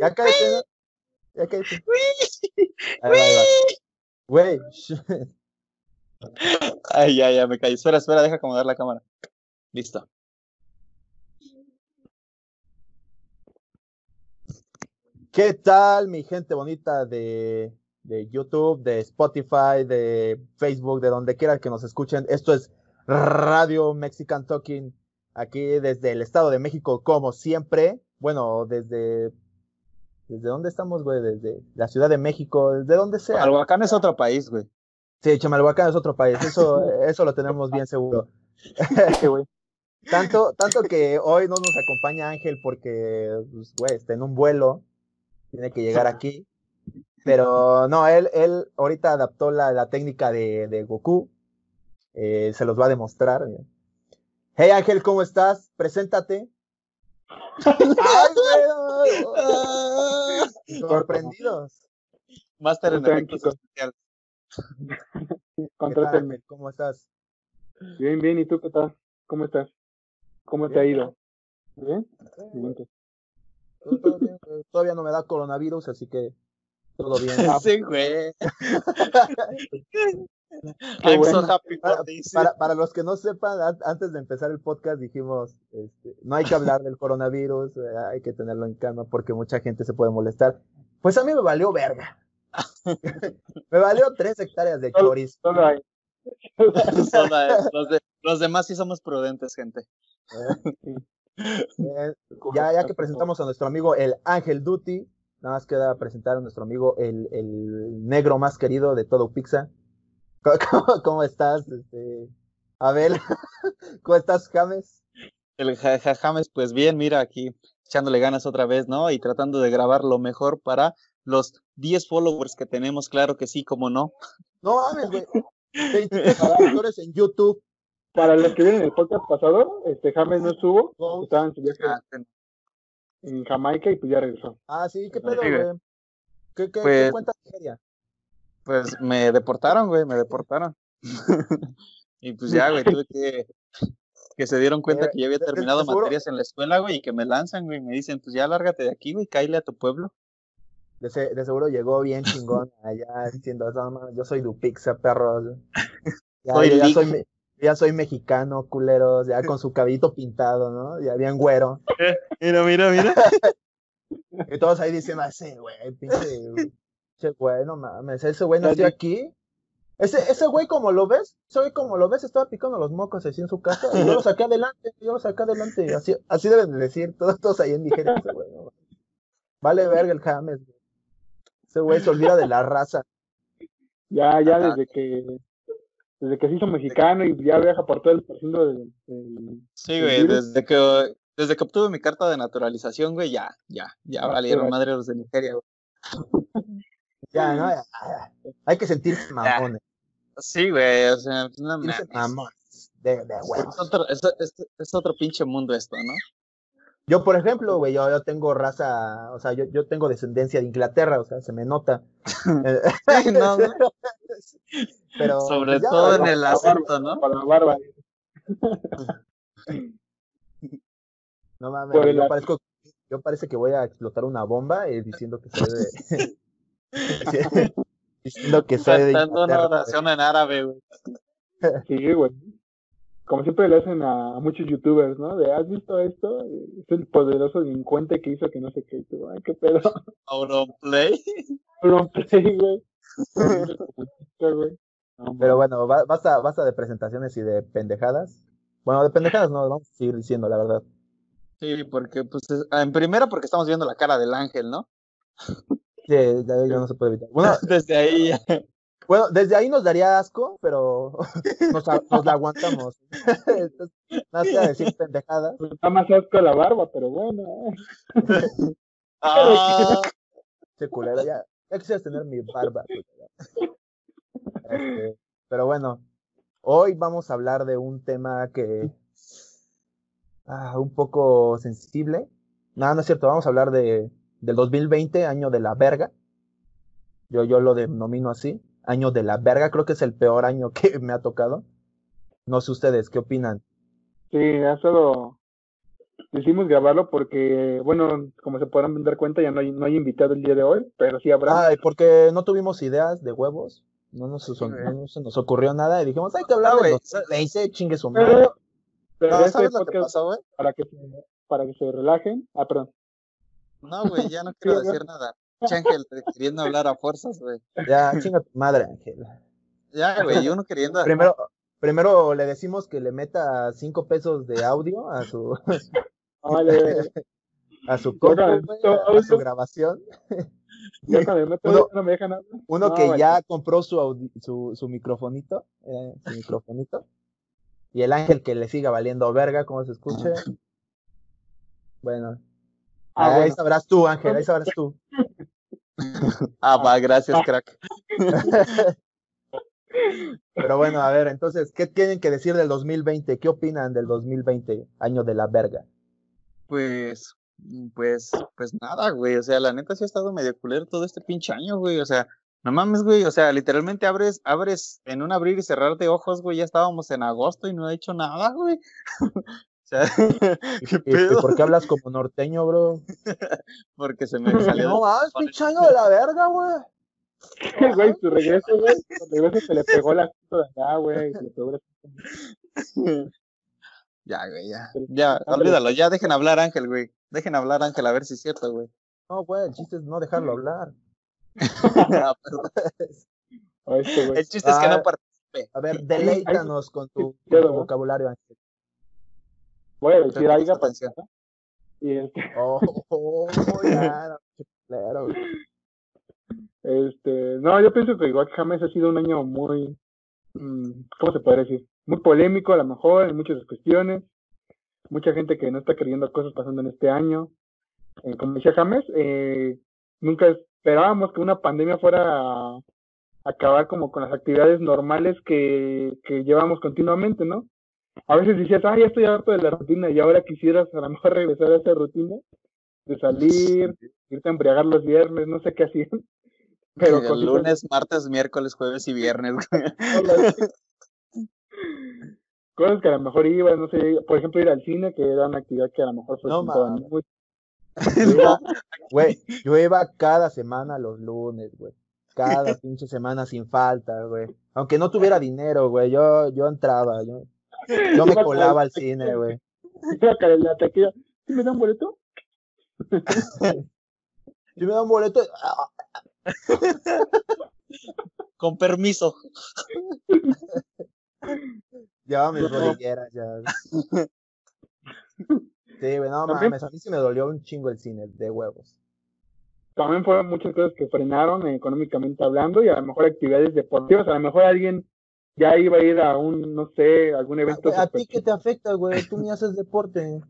Ya cállate, ¿no? Ya cállate. Güey, Ay, ya, ya me caí. Espera, espera, deja acomodar la cámara. Listo. ¿qué tal mi gente bonita de, de YouTube, de Spotify, de Facebook, de donde quieran que nos escuchen? Esto es Radio Mexican Talking, aquí desde el Estado de México, como siempre. Bueno, desde... ¿Desde dónde estamos, güey? Desde la Ciudad de México, desde donde sea. Alhuacán es otro país, güey. Sí, Chamalhuacán es otro país, eso, eso lo tenemos bien seguro. tanto, tanto que hoy no nos acompaña Ángel porque, pues, güey, está en un vuelo, tiene que llegar aquí. Pero no, él, él ahorita adaptó la, la técnica de, de Goku, eh, se los va a demostrar. Hey Ángel, ¿cómo estás? Preséntate. Sorprendidos. Máster en efectos especiales. ¿Qué tal, Contrátenme. ¿Cómo estás? Bien, bien. ¿Y tú qué tal? ¿Cómo estás? ¿Cómo te ha ido? ¿Bien? Bien, pues. Todo- bien. Todavía no me da coronavirus, así que todo bien. Sí, güey. Qué I'm so bueno. happy Para, los que no sepan, an- antes de empezar el podcast dijimos, este, no hay que hablar del coronavirus, eh, hay que tenerlo en calma porque mucha gente se puede molestar. Pues a mí me valió verga. me valió tres hectáreas de chorizo. Solo hay. Solo, eh, los, de- los demás sí somos prudentes, gente. Eh, ya, ya que presentamos a nuestro amigo el Ángel Duty, nada más queda presentar a nuestro amigo el, el negro más querido de todo Pizza. ¿Cómo, estás, este, Abel? ¿Cómo estás, James? El ja- ja- James, pues bien, mira aquí echándole ganas otra vez, ¿no? Y tratando de grabar lo mejor para los 10 followers que tenemos, claro que sí, como no. No mames, güey. 20 suscriptores en YouTube. Para los que vieron el podcast pasado, este James no estuvo, Go. estaba en su viaje Ah, en Jamaica y pues ya regresó. Ah, sí, ¿qué Sí, pedo, güey. ¿Qué, qué, qué Pues- cuentas Nigeria? Pues me deportaron, güey, me deportaron. y pues ya, güey, tuve que que se dieron cuenta que ya había terminado materias en la escuela, güey, y que me lanzan, güey, y me dicen, pues ya lárgate de aquí, güey, cáile a tu pueblo. De, se- de seguro llegó bien chingón allá diciendo, yo soy Dupixa, perros. Ya, Soy ya soy, ya soy mexicano, culeros, ya con su cabellito pintado, ¿no? Ya bien güero. Mira, mira, mira. Y todos ahí diciendo, "Ah, ese güey, pinche, pinche güey, no mames, ese güey nació aquí. Ese, ese güey, como lo ves, ese güey, como lo ves, estaba picando los mocos así en su casa. Y yo lo saqué adelante, yo lo saqué adelante. Así, así deben de decir todos, todos ahí en Nigeria. Ese güey, no. Vale verga el James. güey. Ese güey se olvida de la raza. Ya, ya Ajá. desde que desde que se hizo mexicano y ya viaja por todo el recinto del, del- Sí, ¿El güey, desde que, desde que obtuve mi carta de naturalización, güey, ya, ya, ya Ah, valieron madre los de Nigeria, güey. Ya, ¿no? Ya, ya. Hay que sentirse mamones. Sí, güey, o sea, no mames. mamones. De, de huevos. Es otro, es, es- es otro pinche mundo esto, ¿no? Yo, por ejemplo, güey, yo, yo tengo raza, o sea, yo, yo tengo descendencia de Inglaterra, o sea, se me nota. Sí, no, no. Pero, Sobre pues, ya, todo en el acento, ¿no? Para la barba. No mames, Por parezco, yo parece que voy a explotar una bomba eh, diciendo que soy de. diciendo que soy de. Cantando una oración en árabe, güey. Sí, güey. Como siempre le hacen a, a muchos youtubers, ¿no? De, ¿has visto esto? Es el poderoso delincuente que hizo que no sé qué. Y tú, Ay, qué pedo. Auronplay. Play, güey. Pero bueno, ba- basta, basta de presentaciones y de pendejadas. Bueno, de pendejadas no, vamos a seguir diciendo, la verdad. Sí, porque, pues, es- en primera porque estamos viendo la cara del ángel, ¿no? Sí, de ahí ya no se puede evitar. Bueno, Desde ahí ya. bueno, desde ahí nos daría asco, pero nos, a- nos la aguantamos. Entonces, nada que decir pendejadas. Pues está más asco la barba, pero bueno. eh. Ah, Che culero, ya, ya quisieras tener mi barba. culero. Este, pero bueno, hoy vamos a hablar de un tema que ah, un poco sensible. No, no es cierto, vamos a hablar de del 2020, año de la verga. Yo, yo lo denomino así, año de la verga, creo que es el peor año que me ha tocado. No sé ustedes, ¿qué opinan? Sí, ha estado, decidimos grabarlo porque, bueno, como se podrán dar cuenta, ya no hay, no hay invitado el día de hoy, pero sí habrá. Ay, porque no tuvimos ideas de huevos. No nos, Sí, güey. no se nos ocurrió nada y dijimos, hay que hablar güey, Le hice chingue su madre. pero, pero No, este ¿sabes lo que pasó, güey? para que se, para que se relajen. Ah, perdón. No, güey, ya no quiero decir nada. Ángel queriendo hablar a fuerzas, güey. Ya, chinga tu madre, Ángel. Ya, güey, y uno queriendo. Primero, primero le decimos que le meta cinco pesos de audio a su, Vale, a su compu, Oigan, güey, ¿esto a, su grabación. meto Uno- no me dejan. Uno No, que vale. ya compró su, audi- su, su microfonito, eh, su microfonito. Y el ángel que le siga valiendo verga, como se escuche. Bueno, Ah, ahí bueno. sabrás tú, Ángel, ahí sabrás tú. Ah, va, gracias, crack. Pero bueno, a ver, entonces, ¿qué tienen que decir del 2020? ¿Qué opinan del 2020, año de la verga? Pues, pues, pues nada, güey. O sea, la neta sí ha estado medio culero todo este pinche año, güey. O sea, no mames, güey. O sea, literalmente abres, abres en un abrir y cerrar de ojos, güey. Ya estábamos en agosto y no he hecho nada, güey. Sea, ¿qué ¿Y, y pedo? por qué hablas como norteño, bro? Porque se me salió. No, ah, es pinche año de la verga, güey. Güey, su regreso, güey. Su regreso se le pegó la puta de acá, güey. Se le pegó la Ya, güey, ya. Ya, pero- olvídalo. Ya dejen hablar Ángel, güey. Dejen hablar Ángel a ver si es cierto, güey. No, güey, el chiste es no dejarlo hablar. Ah, este, güey. El chiste es que Ah, no participe. A ver, deleítanos con tu, con tu vocabulario, Ángel. Voy a decir algo para atención. empezar. Y este, Oh, oh, ya, güey. este, no, yo pienso que igual James ha sido un año muy, mm, ¿cómo se podría decir? Muy polémico a lo mejor en muchas cuestiones. Mucha gente que no está creyendo cosas pasando en este año. Eh, como decía James, eh, nunca esperábamos que una pandemia fuera a acabar como con las actividades normales que, que llevamos continuamente, ¿no? A veces decías, ah, ya estoy harto de la rutina y ahora quisieras a lo mejor regresar a esa rutina de salir, irte a embriagar los viernes, no sé qué hacían. Pero el cositas- lunes, martes, miércoles, jueves y viernes, güey. cosas que a lo mejor ibas, no sé, por ejemplo, ir al cine, que era una actividad que a lo mejor fue No muy- Yo, Güey, yo iba cada semana los lunes, güey. Cada pinche semana sin falta, güey. Aunque no tuviera dinero, güey, yo, yo entraba, yo, yo me colaba al cine, güey. la taquilla. ¿Sí me dan boleto? Si me da un boleto, Con permiso. llevaba mis rodilleras, ya. Sí, güey, no mames, a mí sí me dolió un chingo el cine, de huevos. También fueron muchas cosas que frenaron eh, económicamente hablando y a lo mejor actividades deportivas. A lo mejor alguien ya iba a ir a un, no sé, algún evento. ¿A ti qué te afecta, güey? Tú ni haces deporte.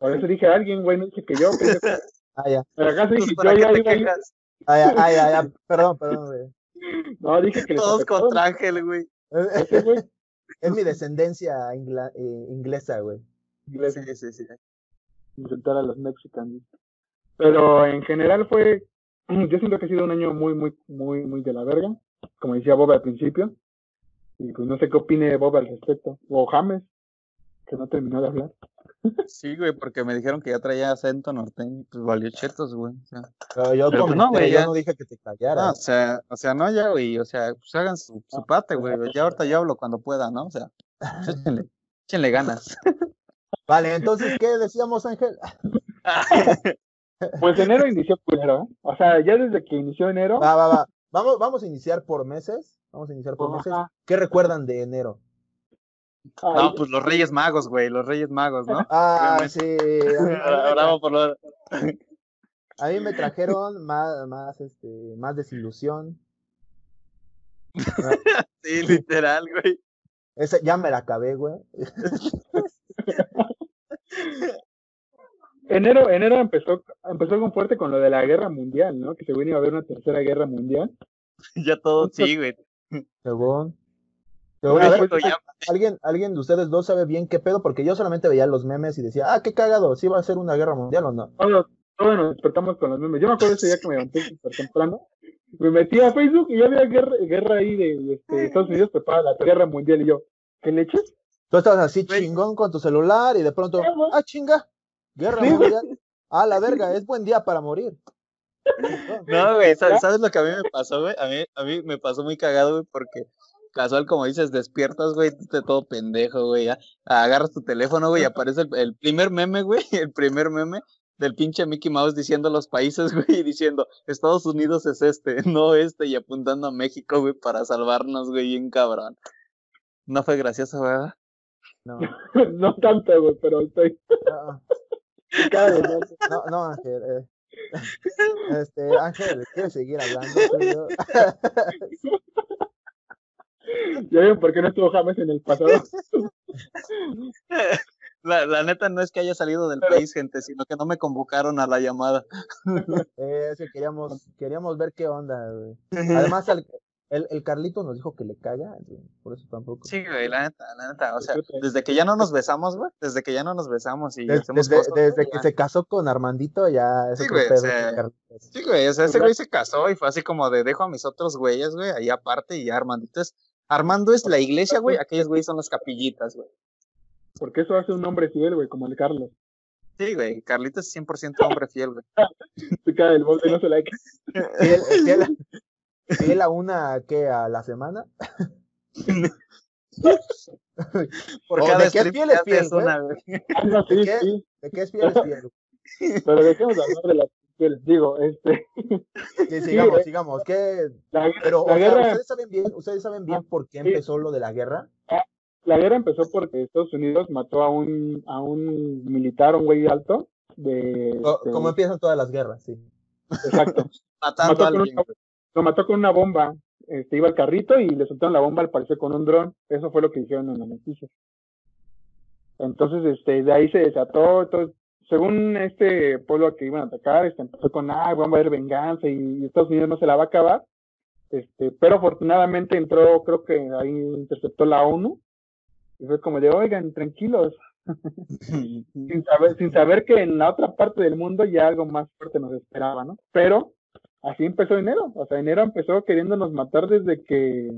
Por eso dije a alguien, güey, no dije que yo. pendejo. Ah, ya. Pero acá Pues, dije, ¿para yo ya te iba a ir. quejas? Ah, ya, ah, ya, ya. Perdón, perdón, güey. No, dije que Todos afectó. contra Ángel, güey. Ese güey, Es mi descendencia ingla- eh, inglesa, güey. les Sí, sí, sí. insultar a los mexicanos. Pero en general fue, yo siento que ha sido un año muy, muy, muy, muy de la verga, como decía Bob al principio. Y pues no sé qué opine Bob al respecto. O James, que no terminó de hablar. Sí, güey, porque me dijeron que ya traía acento norteño. Pues valió chetos, güey. O sea, Pero yo Pero, pues, comenté, no, güey, yo ya. no dije que te no, callaras. o sea, o sea, no ya, güey. O sea, pues hagan su, su parte, güey. Ya ahorita yo hablo cuando pueda, ¿no? O sea, pues, échenle, échenle ganas. Vale, entonces, ¿qué decíamos, Ángel? Pues enero inició culero, ¿eh? O sea, ya desde que inició enero, Va, va, va. Vamos, vamos a iniciar por meses. Vamos a iniciar por meses. ajá, ¿Qué recuerdan de enero? ahí- No, pues los Reyes Magos, güey. Los Reyes Magos, ¿no? Ah, sí. A mí, Bravo por lo. a mí me trajeron más, más, este, más desilusión. Sí, literal, güey. Esa, ya me la acabé, güey. Enero, enero empezó, empezó con fuerte con lo de la guerra mundial, ¿no? Que se iba a haber una tercera guerra mundial. Ya todo, sí, güey. Según. Bueno, Según, a ver, ya- ¿alguien, alguien de ustedes dos sabe bien qué pedo, porque yo solamente veía los memes y decía, ah, qué cagado, ¿sí va a ser una guerra mundial o no? todos, todos nos despertamos con los memes. Yo me acuerdo ese día que me levanté súper temprano. Me metí a Facebook y ya había guerra, guerra ahí de este, Estados Unidos prepara la guerra mundial y yo, ¿qué leches? Tú estabas así chingón con tu celular y de pronto, ah, chinga, Guerra Sí, güey. mundial. Ah, la verga, es buen día para morir. No, güey, ¿sabes, sabes lo que a mí me pasó, güey? A mí, a mí me pasó muy cagado, güey, porque casual, como dices, despiertas, güey, te todo pendejo, güey, ya. Agarras tu teléfono, güey, y aparece el, el primer meme, güey, el primer meme del pinche Mickey Mouse diciendo los países, güey, y diciendo, Estados Unidos es este, no este, y apuntando a México, güey, para salvarnos, güey, bien cabrón. No fue gracioso, ¿verdad? No, no tanto, güey, pero estoy. no, no, no, Ángel. eh. Este, Ángel, ¿quieres seguir hablando? Ya ven por qué no estuvo James en el pasado. La, la neta no es que haya salido del Pero- país, gente, sino que no me convocaron a la llamada. Eh, es que queríamos, queríamos ver qué onda, güey. Además, al- el, el Carlito nos dijo que le caga, por eso tampoco. Sí, güey, la neta, la neta, o sea, desde que ya no nos besamos, güey, desde que ya no nos besamos y Des- hacemos desde cosas, güey, desde que ya. se casó con Armandito, ya es Sí, güey, o sea. Sí, güey, o sea, ese güey se casó y fue así como de dejo a mis otros güeyes, güey, ahí aparte y ya Armandito es, Armando es la iglesia, güey, aquellos güeyes son las capillitas, güey. Porque eso hace un hombre fiel, güey, como el Carlos. Sí, güey, Carlito es 100% hombre fiel, güey. Se cae del borde y no se la Fiel, fiel- fiel a una, ¿qué? ¿A la semana? Por cada de qué strip fiel que es fiel, una, güey. Ah, sí, ¿De qué? sí. ¿De qué es fiel? Es fiel. Pero dejemos de hablar de las fieles. Digo, este. Sí, sigamos, güey. sigamos. ¿Qué? La, Pero, la o sea, guerra, ¿ustedes saben bien, ustedes saben bien por qué sí. empezó lo de la guerra? la guerra empezó porque Estados Unidos mató a un, a un militar, un güey alto. De, Co- este, Como empiezan todas las guerras, sí. Exacto. Matando Mató a con alguien. Lo mató con una bomba. Este, iba al carrito y le soltaron la bomba al parecer con un dron. Eso fue lo que dijeron en las noticias. Entonces, este, de ahí se desató. Entonces, según este pueblo que iban a atacar, este, empezó con, ah, vamos a haber venganza y Estados Unidos no se la va a acabar. Este, pero afortunadamente entró, creo que ahí interceptó la ONU. Y fue como de, oigan, tranquilos, sin saber, sin saber que en la otra parte del mundo ya algo más fuerte nos esperaba, ¿no? Pero así empezó enero, o sea, enero empezó queriéndonos matar desde que,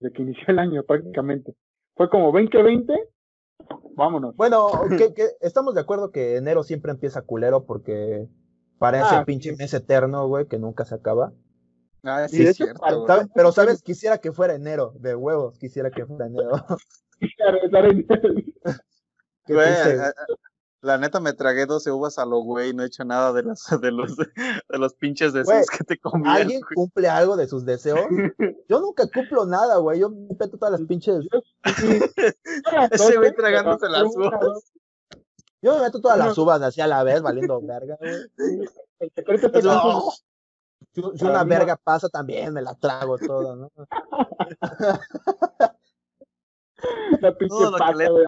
desde que inició el año prácticamente. Fue como 2020, vámonos. Bueno, que, que estamos de acuerdo que enero siempre empieza culero porque parece Ah, pinche mes eterno, güey, que nunca se acaba. Ah, sí, es hecho, cierto, para- güey. ¿Sabe- Pero sabes, quisiera que fuera enero, de huevos, quisiera que fuera enero. Claro, estar en- Qué Güey, triste, a- a- la neta me tragué 12 uvas a lo güey, no he hecho nada de los, de los, de los pinches deseos Güey, que te comían. ¿Alguien cumple algo de sus deseos? Yo nunca cumplo nada, güey. Yo me peto todas las pinches. Ese güey tragándose las uvas. Yo me meto todas No. las uvas así a la vez, valiendo verga, güey. El secreto No. Si, una no. verga pasa, también me la trago toda, ¿no? la pinche pata, le- güey.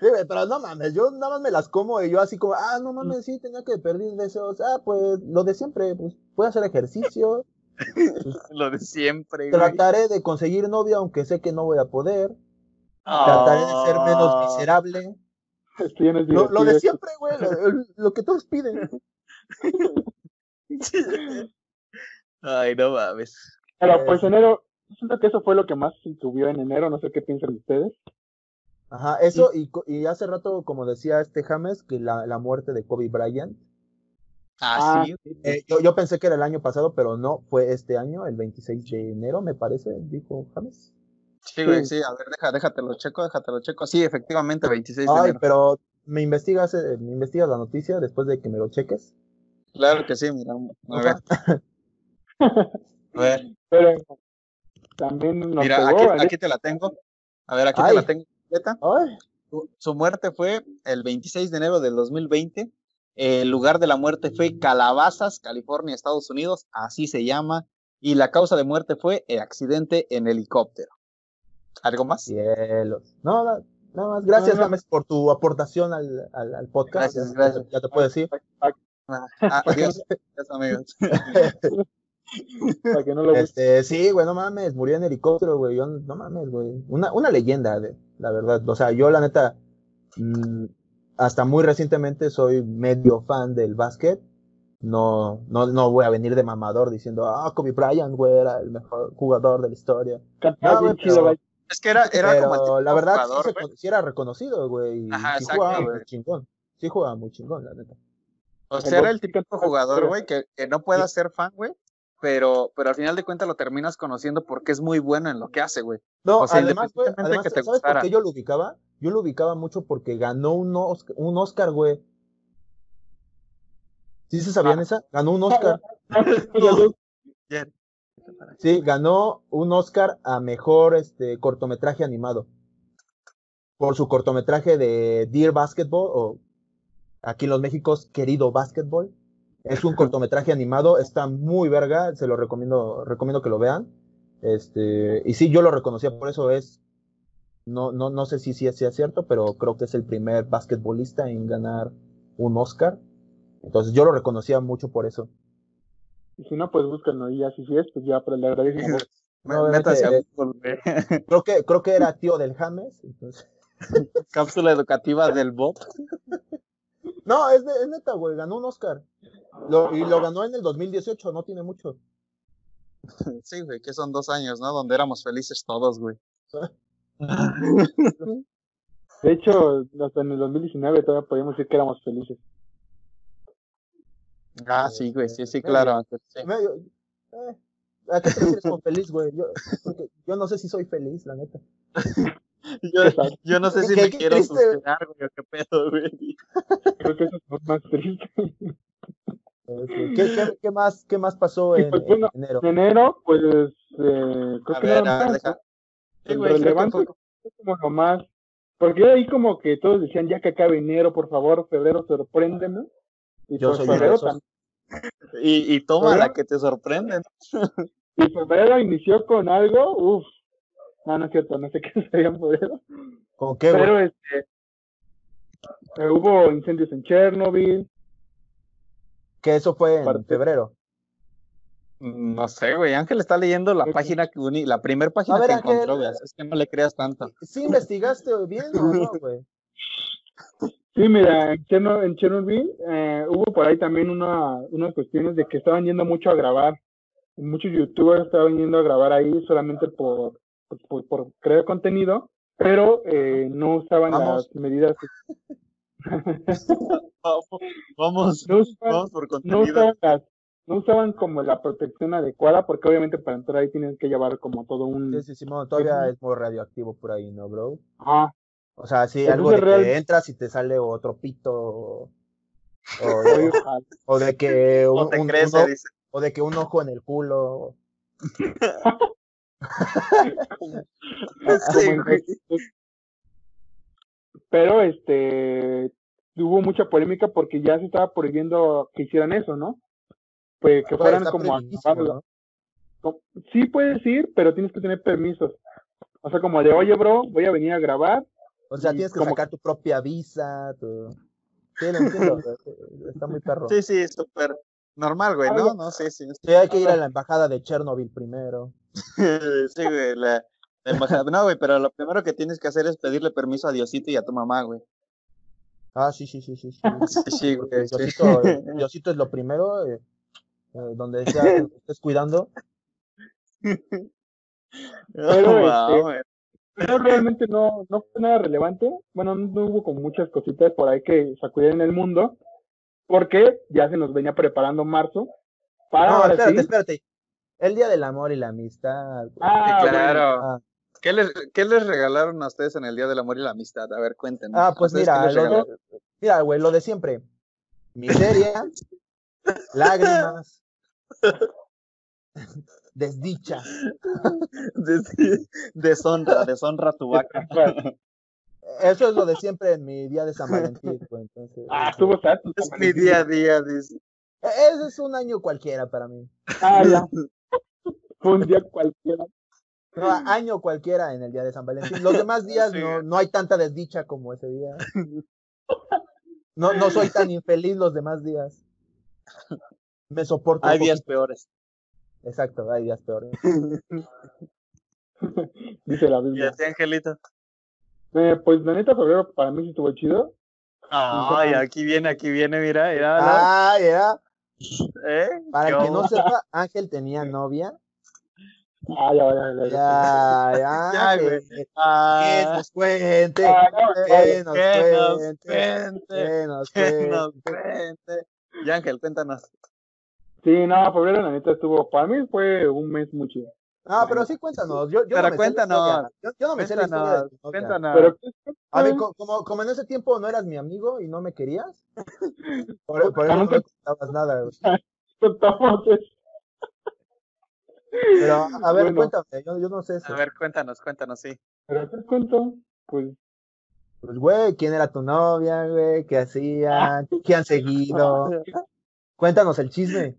Sí, pero no mames, yo nada más me las como y yo así como, ah, no mames, sí, tenía que perder deseos. Ah, pues lo de siempre, pues voy a hacer ejercicio, Lo de siempre, güey. trataré de conseguir novia, aunque sé que no voy a poder, trataré de ser menos Ah. miserable. Lo, lo de siempre, güey, lo, lo que todos piden. Ay, no mames. Pero pues enero, yo siento que eso fue lo que más subió en enero, no sé qué piensan ustedes. Ajá, eso, y, co- y hace rato, como decía este James, que la, la muerte de Kobe Bryant, Ah, Ah, sí. eh, yo, yo pensé que era el año pasado, pero no, fue este año, el 26 de enero, me parece, dijo James. Sí, güey, sí. A ver, deja, déjatelo checo, déjatelo checo. Sí, efectivamente, 26 de Ay, enero. pero me investigas, eh, me investigas la noticia después de que me lo cheques. Claro que sí, mira. A ver, a ver. Pero también nos Mira, pegó, aquí, ¿vale? aquí te la tengo. A ver, aquí Ay. te la tengo completa. Su, su muerte fue el 26 de enero del 2020. El lugar de la muerte fue Calabazas, California, Estados Unidos. Así se llama. Y la causa de muerte fue el accidente en helicóptero. ¿Algo más? cielos. No, no, nada más. Gracias, No, no. James, por tu aportación al, al, al podcast. Gracias, Ya- gracias. Ya te puedo decir. Ah, adiós, adiós, amigos. para que no lo. Este, sí, güey, no mames, murió en helicóptero, güey. Yo, no mames, güey. Una, una leyenda, de, la verdad. O sea, yo, la neta, mm, hasta muy recientemente soy medio fan del básquet. No, no, no voy a venir de mamador diciendo, ah, Kobe Bryant, güey, era el mejor jugador de la historia. Cantaba no, bien güey, chido, pero- güey. Es que era, era pero como el la verdad sí, jugador, se sí era reconocido, güey. y Ajá, sí jugaba muy chingón. Sí jugaba muy chingón, la neta. O sea, era el típico jugador, güey, que, que no puedas ser fan, güey, pero, pero al final de cuentas lo terminas conociendo porque es muy bueno en lo que hace, güey. No, O sea, además, güey, además, que te ¿sabes por gustara. qué yo lo ubicaba? Yo lo ubicaba mucho porque ganó un Oscar, un Oscar, güey. ¿Sí se sabían Ah. esa? Ganó un Oscar. Sí, ganó un Oscar a mejor este cortometraje animado. Por su cortometraje de Dear Basketball, o aquí en los Méxicos, Querido Basketball. Es un cortometraje animado, está muy verga, se lo recomiendo, recomiendo que lo vean. Este, y sí, yo lo reconocía, por eso es. No, no, no sé si sí sea cierto, pero creo que es el primer basquetbolista en ganar un Oscar. Entonces yo lo reconocía mucho por eso. Y si no, pues búscanlo y ya si es, pues ya, pero le agradecemos. No, eh. Creo que, creo que era tío del James. Entonces... Cápsula educativa del Bob. No, es, de- es neta, güey, ganó un Oscar. Lo- y lo ganó en el 2018, no tiene mucho. Sí, güey, que son dos años, ¿no? Donde éramos felices todos, güey. De hecho, hasta en el 2019 todavía podíamos decir que éramos felices. Ah, sí, güey, sí, sí, Medio. claro. aunque sí. Medio- eh, ¿A qué te refieres con feliz, güey? Yo, porque yo no sé si soy feliz, la neta. Yo, yo no sé si Qué- me qué quiero triste. suicidar, güey, o qué pedo, güey. Creo que eso es lo más triste. ¿Qué, qué, qué más, ¿Qué más pasó en, pues, en enero? En enero, pues, eh, creo A que ver, que relevante fue- como lo más. Porque ahí como que todos decían, ya que acabe enero, por favor, febrero, sorpréndeme. Y Yo pues soy febrero también. Y, y toma la que te sorprenden. Y febrero inició con algo, uff. No, no es cierto, no sé qué sería en febrero. ¿Con qué? Pero este. eh, hubo incendios en Chernobyl. Que eso fue en Parte- febrero. No sé, güey. Ángel está leyendo la página que la primer página ver, que Ángel. encontró, güey. Es que no le creas tanto. ¿Sí investigaste bien o no, güey? Sí, mira, en, Cherno- en Chernobyl eh, hubo por ahí también una, unas cuestiones de que estaban yendo mucho a grabar. Muchos youtubers estaban yendo a grabar ahí solamente por, por, crear contenido, pero eh, no usaban Vamos. las medidas. Vamos, vamos, No usaban, vamos por no contenido. usaban las- no usaban como la protección adecuada, porque obviamente para entrar ahí tienes que llevar como todo un... Sí, sí, Simón, todavía es muy radioactivo por ahí, ¿no, bro? Ah, O sea, sí, Entonces, algo de real- que entras y te sale otro pito. O, o, o de que O un, dice. o de que un ojo en el culo. Güey. en- Pero este hubo mucha polémica porque ya se estaba prohibiendo que hicieran eso, ¿no? Pues que fueran como a. ¿no? Sí puedes ir, pero tienes que tener permisos. O sea, como de, oye, bro, voy a venir a grabar. O sea, tienes que como- sacar tu propia visa. Tu... Sí, lo entiendo. Está muy perro. Sí, sí, súper normal, güey, ¿no? No, sí, sí. Sí, hay que ir a la embajada de Chernobyl primero. Sí, güey, la, la embajada. No, güey, pero lo primero que tienes que hacer es pedirle permiso a Diosito y a tu mamá, güey. Ah, sí, sí, sí, sí. sí. Sí, sí, güey. Diosito, eh, Diosito es lo primero. eh, eh, donde sea estés cuidando. Pero, Wow, este. Pero realmente no, no fue nada relevante. Bueno, no hubo como muchas cositas por ahí que sacudieron el mundo. Porque ya se nos venía preparando marzo. Para No, ahora espérate, sí. espérate. El día del amor y la amistad. Ah, Sí, bueno. claro. Ah, ¿Qué les, ¿Qué les regalaron a ustedes en el Día del Amor y la Amistad? A ver, cuéntenos. Ah, pues ¿A ustedes qué mira, lo, regalaron? mira, güey, lo de siempre. Miseria, lágrimas, desdicha. Des- Deshonra, deshonra tu vaca. Eso es lo de siempre en mi día de San Valentín. Entonces, Ah, este, estuvo tanto. Es mi día a día, dice. e- ese es un año cualquiera para mí. Ah, ya. Un día cualquiera. No, año cualquiera en el día de San Valentín. Los demás días Sí. no, no hay tanta desdicha como ese día. No, no soy tan infeliz los demás días. Me soporto. Hay días peores. Exacto, hay días peores. Dice la ¿Y Biblia. a ti, Angelito? Eh, pues la neta, febrero para mí sí estuvo chido. Ay, aquí viene, aquí viene, mira, mira. Ah, ya. ¿Eh? Para ¿Qué el que no sepa, Ángel tenía novia. Ah, ya, ya, ya. Ya, ya, Ya, que- güey. que Ah, nos cuente, que nos que nos cuente, que nos que cuente. cuente. Y Ángel, cuéntanos. Sí, no, febrero la neta estuvo, para mí fue un mes muy chido. Ah, pero sí, cuéntanos. Yo, yo Pero no me sé la cuéntanos. Yo, yo no me sé la historia de Cuéntanos, tu novia. cuéntanos. Pero, A ver, co- como, como en ese tiempo no eras mi amigo y no me querías, por, por eso no me contabas nada. güey. Pero, a ver, Bueno. cuéntame, yo, yo no sé eso. A ver, cuéntanos, cuéntanos, sí. Pero te cuento, pues, Pues, güey, ¿quién era tu novia, güey? ¿Qué hacían? ¿Qué han seguido? Cuéntanos el chisme.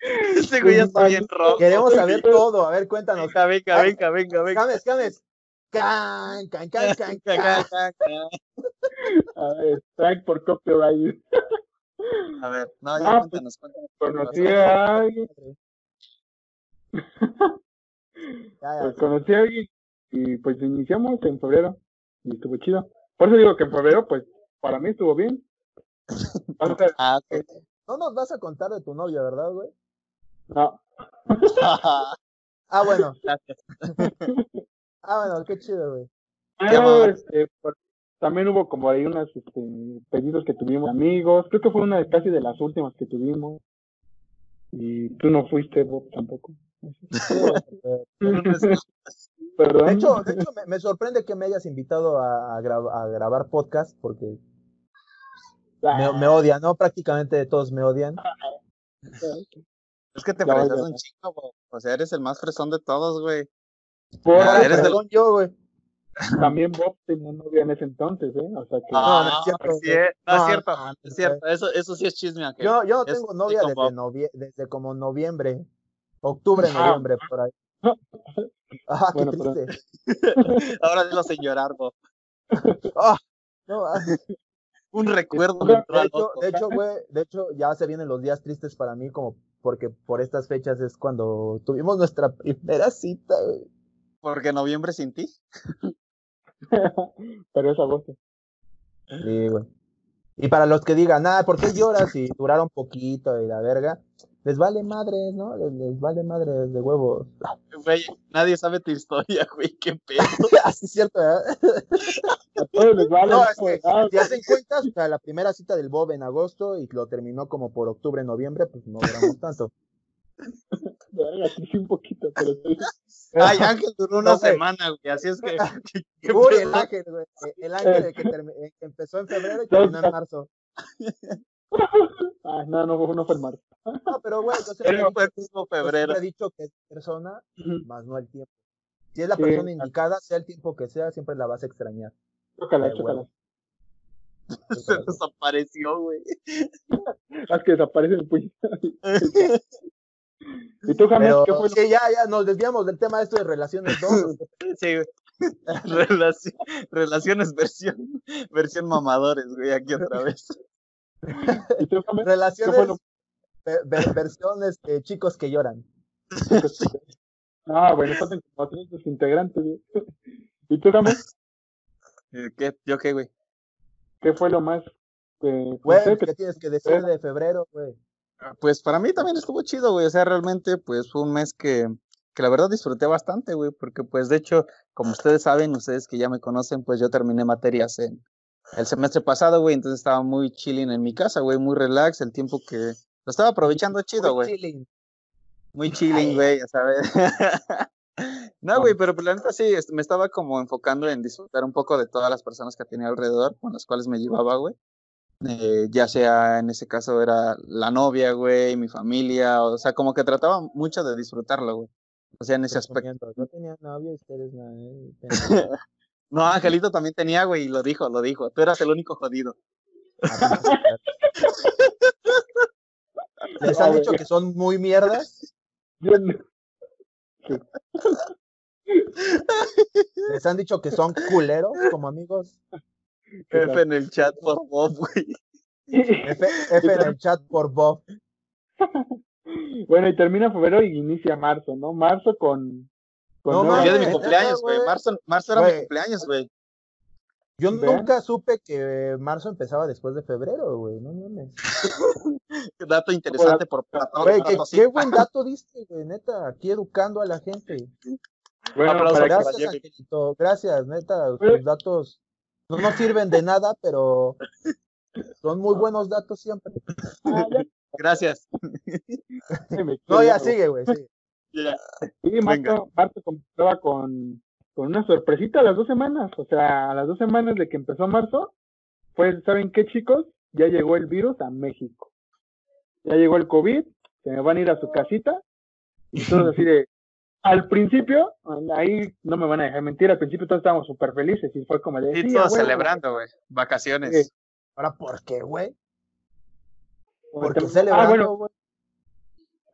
Este güey ya está bien rojo. Queremos saber todo. A ver, cuéntanos. Venga, venga, venga, venga, venga. Cames, cames. Can, can, can, can, Ca, can. ca, ca, ca. a ver, strike por copyright. A ver, no, ya Ah, cuéntanos, cuéntanos. Conocí a alguien, Ya, ya. pues conocí a alguien y pues iniciamos en febrero y estuvo chido. Por eso digo que en febrero, pues, para mí estuvo bien. O sea, Ah. No nos vas a contar de tu novia, ¿verdad, güey? No, Ah, bueno. Gracias. Ah, bueno, qué chido, güey. Pero, amor. este, por- también hubo como ahí unos este, pedidos que tuvimos amigos. Creo que fue una de casi de las últimas que tuvimos. Y tú no fuiste, Bob, tampoco. Perdón. De hecho, de hecho me, me sorprende que me hayas invitado a, a gra- a grabar podcast porque me, me odian, ¿no? Prácticamente todos me odian. Es que te ya. un chico, bo. O sea, eres el más fresón de todos, güey. Por- Ah, eres del- yo, güey. También Bob tenía novia en ese entonces, ¿eh? O sea que. no es cierto, sí, güey. es- no, es No, cierto, no, es cierto. Eso, eso sí es chisme, Ángel. Yo, yo no Es tengo novia desde, Bob. novie- desde como noviembre, octubre, Ah. noviembre, por ahí. Ah, qué Bueno, pero- triste. Ahora dilo sin llorar, bo. Ah, no, ah. Un recuerdo De De hecho, de hecho, güey, de hecho, ya se vienen los días tristes para mí, como porque por estas fechas es cuando tuvimos nuestra primera cita, güey. Porque noviembre sin ti. Pero es agosto. Sí, güey. Y para los que digan, ah, ¿por qué lloras si duraron poquito y la verga? Les vale madres, ¿no? Les, les vale madres de huevos. Güey, nadie sabe tu historia, güey. Qué pedo. Así es cierto, ¿verdad? A todos les vale. No, es que ah, si hacen cuentas, o sea, la primera cita del Bob en agosto y lo terminó como por octubre, noviembre, pues no duramos tanto. verga, sí, sí, un poquito, pero. Ay, Ángel duró una No, semana, güey. Así es que. ¿qué- qué Uy, el ángel, güey. El ángel el que, el que empezó en febrero y terminó en marzo. Ah, no, no, no fue el marzo. No, pero dicho- fue el mismo yo febrero. siempre he dicho que es persona, más no el tiempo. Si es la Sí, persona indicada, sea el tiempo que sea, siempre la vas a extrañar. Chócala, chócala. Se desapareció, güey. Haz que desaparece el puño. ¿Y tú, James, Pero qué fue lo sí, ya, ya nos desviamos del tema de esto de relaciones dos. Sí, güey. Relaci- relaciones versión, versión mamadores, güey, aquí otra vez. ¿Y tú, James? relaciones, lo- versiones de chicos que lloran. Ah, bueno, faltan como tres de sus integrantes. güey. ¿Y tú, James? Eh, ¿Qué? ¿Yo qué, güey? ¿Qué fue lo más eh, Güey, que ¿qué tienes que decir de febrero, güey? Pues para mí también estuvo chido, güey. O sea, realmente, pues fue un mes que, que la verdad disfruté bastante, güey. Porque, pues, de hecho, como ustedes saben, ustedes que ya me conocen, pues yo terminé materias en el semestre pasado, güey. Entonces estaba muy chilling en mi casa, güey. Muy relax. El tiempo que lo estaba aprovechando chido, Muy güey. chilling. Muy chilling, güey, ya sabes. No, güey, pero pues, la neta sí, est- me estaba como enfocando en disfrutar un poco de todas las personas que tenía alrededor, con las cuales me llevaba, güey. Eh, ya sea en ese caso era la novia, güey, mi familia, o sea, como que trataba mucho de disfrutarlo, güey. O sea, en ese aspecto. Yo tenía novio y ustedes no. No, Angelito también tenía, güey, y lo dijo, lo dijo. Tú eras el único jodido. Les han dicho que son muy mierdas. Les han dicho que son culeros como amigos. F en el chat, por Bob, güey. F, F en el chat por Bob. Bueno, y termina febrero y inicia marzo, ¿no? Marzo con. No El día de mi cumpleaños, güey. Marzo, marzo era mi cumpleaños, güey. Yo Vean. nunca supe que marzo empezaba después de febrero, güey. No mames. Dato interesante por Platón. Güey, qué, qué buen dato diste, güey, neta, aquí educando a la gente. Bueno, Aplausos que- Gracias. Angelito, gracias, neta, tus datos no nos sirven de nada, pero son muy buenos datos siempre. Ah, Gracias. No, ya sigue, güey, sigue. Ya. Sí, comenzaba con, con una sorpresita a las dos semanas. O sea, a las dos semanas de que empezó marzo, pues, ¿saben qué, chicos? Ya llegó el virus a México. Ya llegó el COVID, se me van a ir a su casita. Y todos así de. Al principio, ahí no me van a dejar mentir, al principio todos estábamos súper felices y fue como de. Y sí, todos celebrando, güey. Vacaciones. Sí. Ahora, ¿por qué, güey? Como ¿Por qué te- celebrando, Ah, bueno, güey?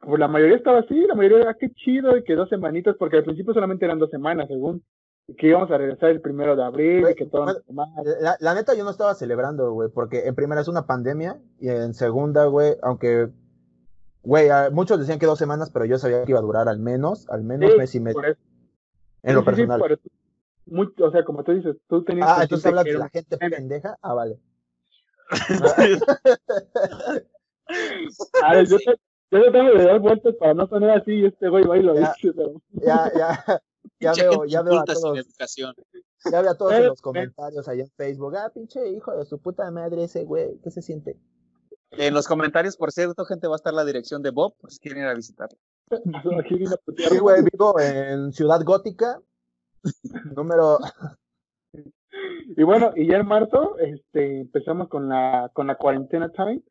Pues la mayoría estaba así, la mayoría, ah, qué chido, y que dos semanitas, porque al principio solamente eran dos semanas, según. Y que íbamos a regresar el primero de abril, y que todo. La, la neta, yo no estaba celebrando, güey, porque en primera es una pandemia y en segunda, güey, aunque, güey, muchos decían que dos semanas, pero yo sabía que iba a durar al menos, al menos Sí, mes y medio, en lo Sí, personal. muy- o sea, como tú dices, tú tenías Ah, entonces hablas de era la gente pendeja. Ah, vale. A ver, yo, yo tratando de dar vueltas para no sonar así y este güey va y lo Ya. dice, pero... Ya, ya, ya veo, ya veo a todos, educación. ya veo a todos en los comentarios ahí en Facebook. Ah, pinche hijo de su puta madre ese güey, ¿qué se siente? En los comentarios, por cierto, gente, va a estar la dirección de Bob, por si quieren ir a visitarlo. Sí, güey, vivo en Ciudad Gótica, número, Y bueno, y ya en marzo este, empezamos con la, con la cuarentena time.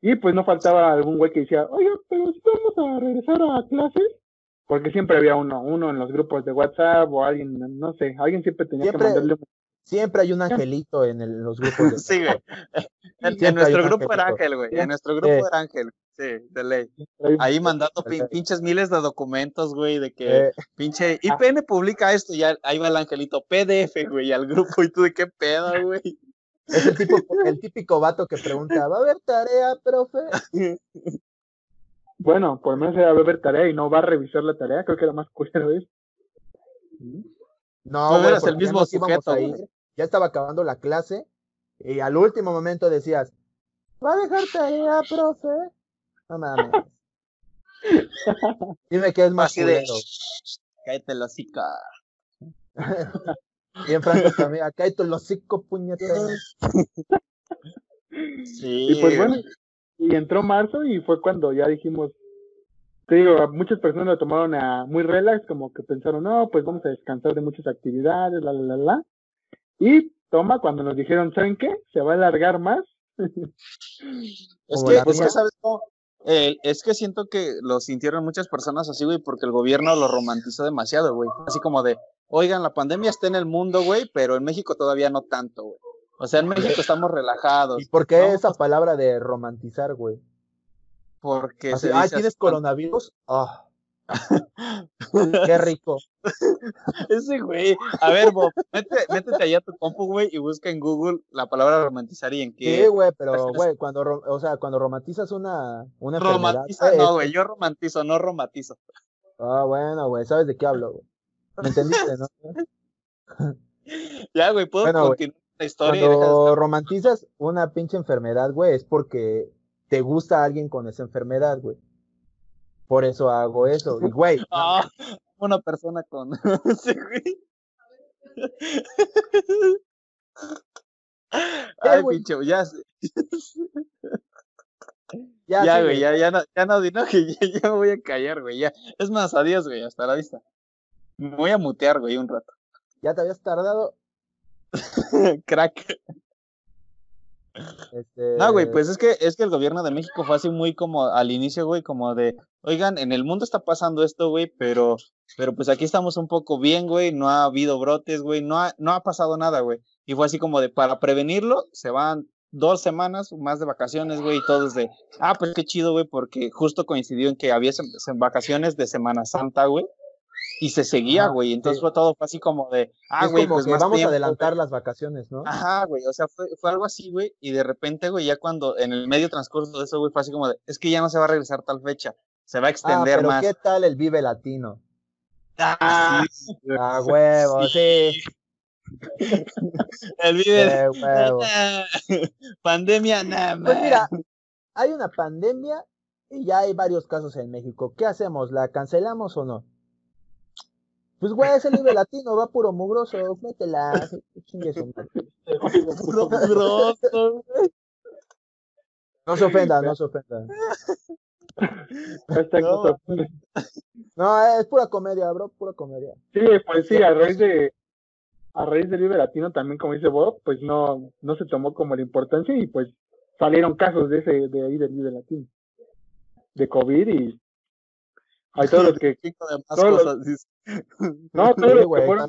Y pues no faltaba algún güey que decía, oye, pero si vamos a regresar a clases. Porque siempre había uno, uno en los grupos de WhatsApp o alguien, no sé, alguien siempre tenía Siempre- que mandarle un siempre hay un angelito en el- los grupos. de- Sí, güey. En, nuestro grupo era. Ángel, güey. En nuestro grupo Sí. era Ángel. Sí, de ley. ahí. Mandando pin- pinches miles de documentos, güey, de que Eh, pinche IPN publica esto y ya ahí va el angelito PDF, güey, al grupo y tú de qué pedo, güey. Es el, tipo, el típico vato que pregunta, ¿va a haber tarea, profe? Bueno, por lo menos era ver tarea y no va a revisar la tarea, creo que era más culero eso. No, No eras el mismo sujeto, a ir, Ya estaba acabando la clase y al último momento decías, ¿va a dejar tarea, profe? No mames. Dime qué es más Así de, culero. cállate la cica. Y en Franco también, acá hay tu hocico, puñetas. Sí. Y pues bueno, y entró marzo y fue cuando ya dijimos, te digo, muchas personas lo tomaron a muy relax, como que pensaron, no, pues vamos a descansar de muchas actividades, la, la, la, la. Y toma, cuando nos dijeron, ¿saben qué? Se va a alargar más. Es que, es que. ¿sabes cómo? Eh, es que siento que lo sintieron muchas personas así, güey, porque el gobierno lo romantizó demasiado, güey. Así como de, oigan, la pandemia está en el mundo, güey, pero en México todavía no tanto, güey. O sea, en México estamos relajados. ¿Y por qué esa palabra de romantizar, güey? Porque Así, se dice ¿tienes coronavirus? Ah, qué rico. Ese güey. A ver, Bob, métete, métete allá a tu compu, güey, y busca en Google la palabra romantizar y en Sí, qué. güey, pero, güey, cuando, o sea, cuando romantizas una, una Romantiza, güey, no, güey, yo romantizo, no romantizo. Ah, bueno, güey, ¿sabes de qué hablo, güey? ¿Me entendiste, no? Ya, güey, puedo Bueno, continuar la historia de Cuando estar- romantizas una pinche enfermedad, güey, es porque te gusta alguien con esa enfermedad, güey. Por eso hago eso. Y, güey, Ah, una persona con. Sí, güey. Ay, güey? pinche, ya, sé. ya, ya, sí, güey, ya, ya no, ya no, no, que ya, ya me voy a callar, güey, ya. Es más, adiós, güey, hasta la vista. Me voy a mutear, güey, un rato. ya te habías tardado. Crack. Este, No, güey, pues es que, es que el gobierno de México fue así muy como al inicio, güey, como de, oigan, en el mundo está pasando esto, güey, pero, pero pues aquí estamos un poco bien, güey, no ha habido brotes, güey, no ha, no ha pasado nada, güey. Y fue así como de, para prevenirlo, se van dos semanas más de vacaciones, güey, y todos de, ah, pues qué chido, güey, porque justo coincidió en que había vacaciones de Semana Santa, güey, y se seguía, Ajá, güey, entonces sí. fue todo, fue así como de, ah, es güey, como pues que más vamos tiempo, a adelantar güey. las vacaciones, ¿no? Ajá, güey, o sea, fue, fue algo así, güey, y de repente, güey, ya cuando en el medio transcurso de eso, güey, fue así como de, es que ya no se va a regresar tal fecha, se va a Ah, extender pero más. ¿qué tal el Vive Latino? Ah, sí, güey, Ah, huevo, sí. el Eh, huevo. Pandemia, nada más. Pues mira, hay una pandemia y ya hay varios casos en México. ¿Qué hacemos? ¿La cancelamos o no? Pues, güey, ese libre latino va puro mugroso, métela. Chingue su madre. Puro mugroso, güey. No se ofenda, no se ofenda. No, no es pura comedia, bro, pura comedia. Sí, pues sí, a raíz de a raíz del Vive Latino también, como dice Bob, pues no, no se tomó como la importancia y pues salieron casos de ese, de ahí del Vive Latino. De COVID y hay todos los que, los- cosas, dice. no, todos Sí, los que fueron,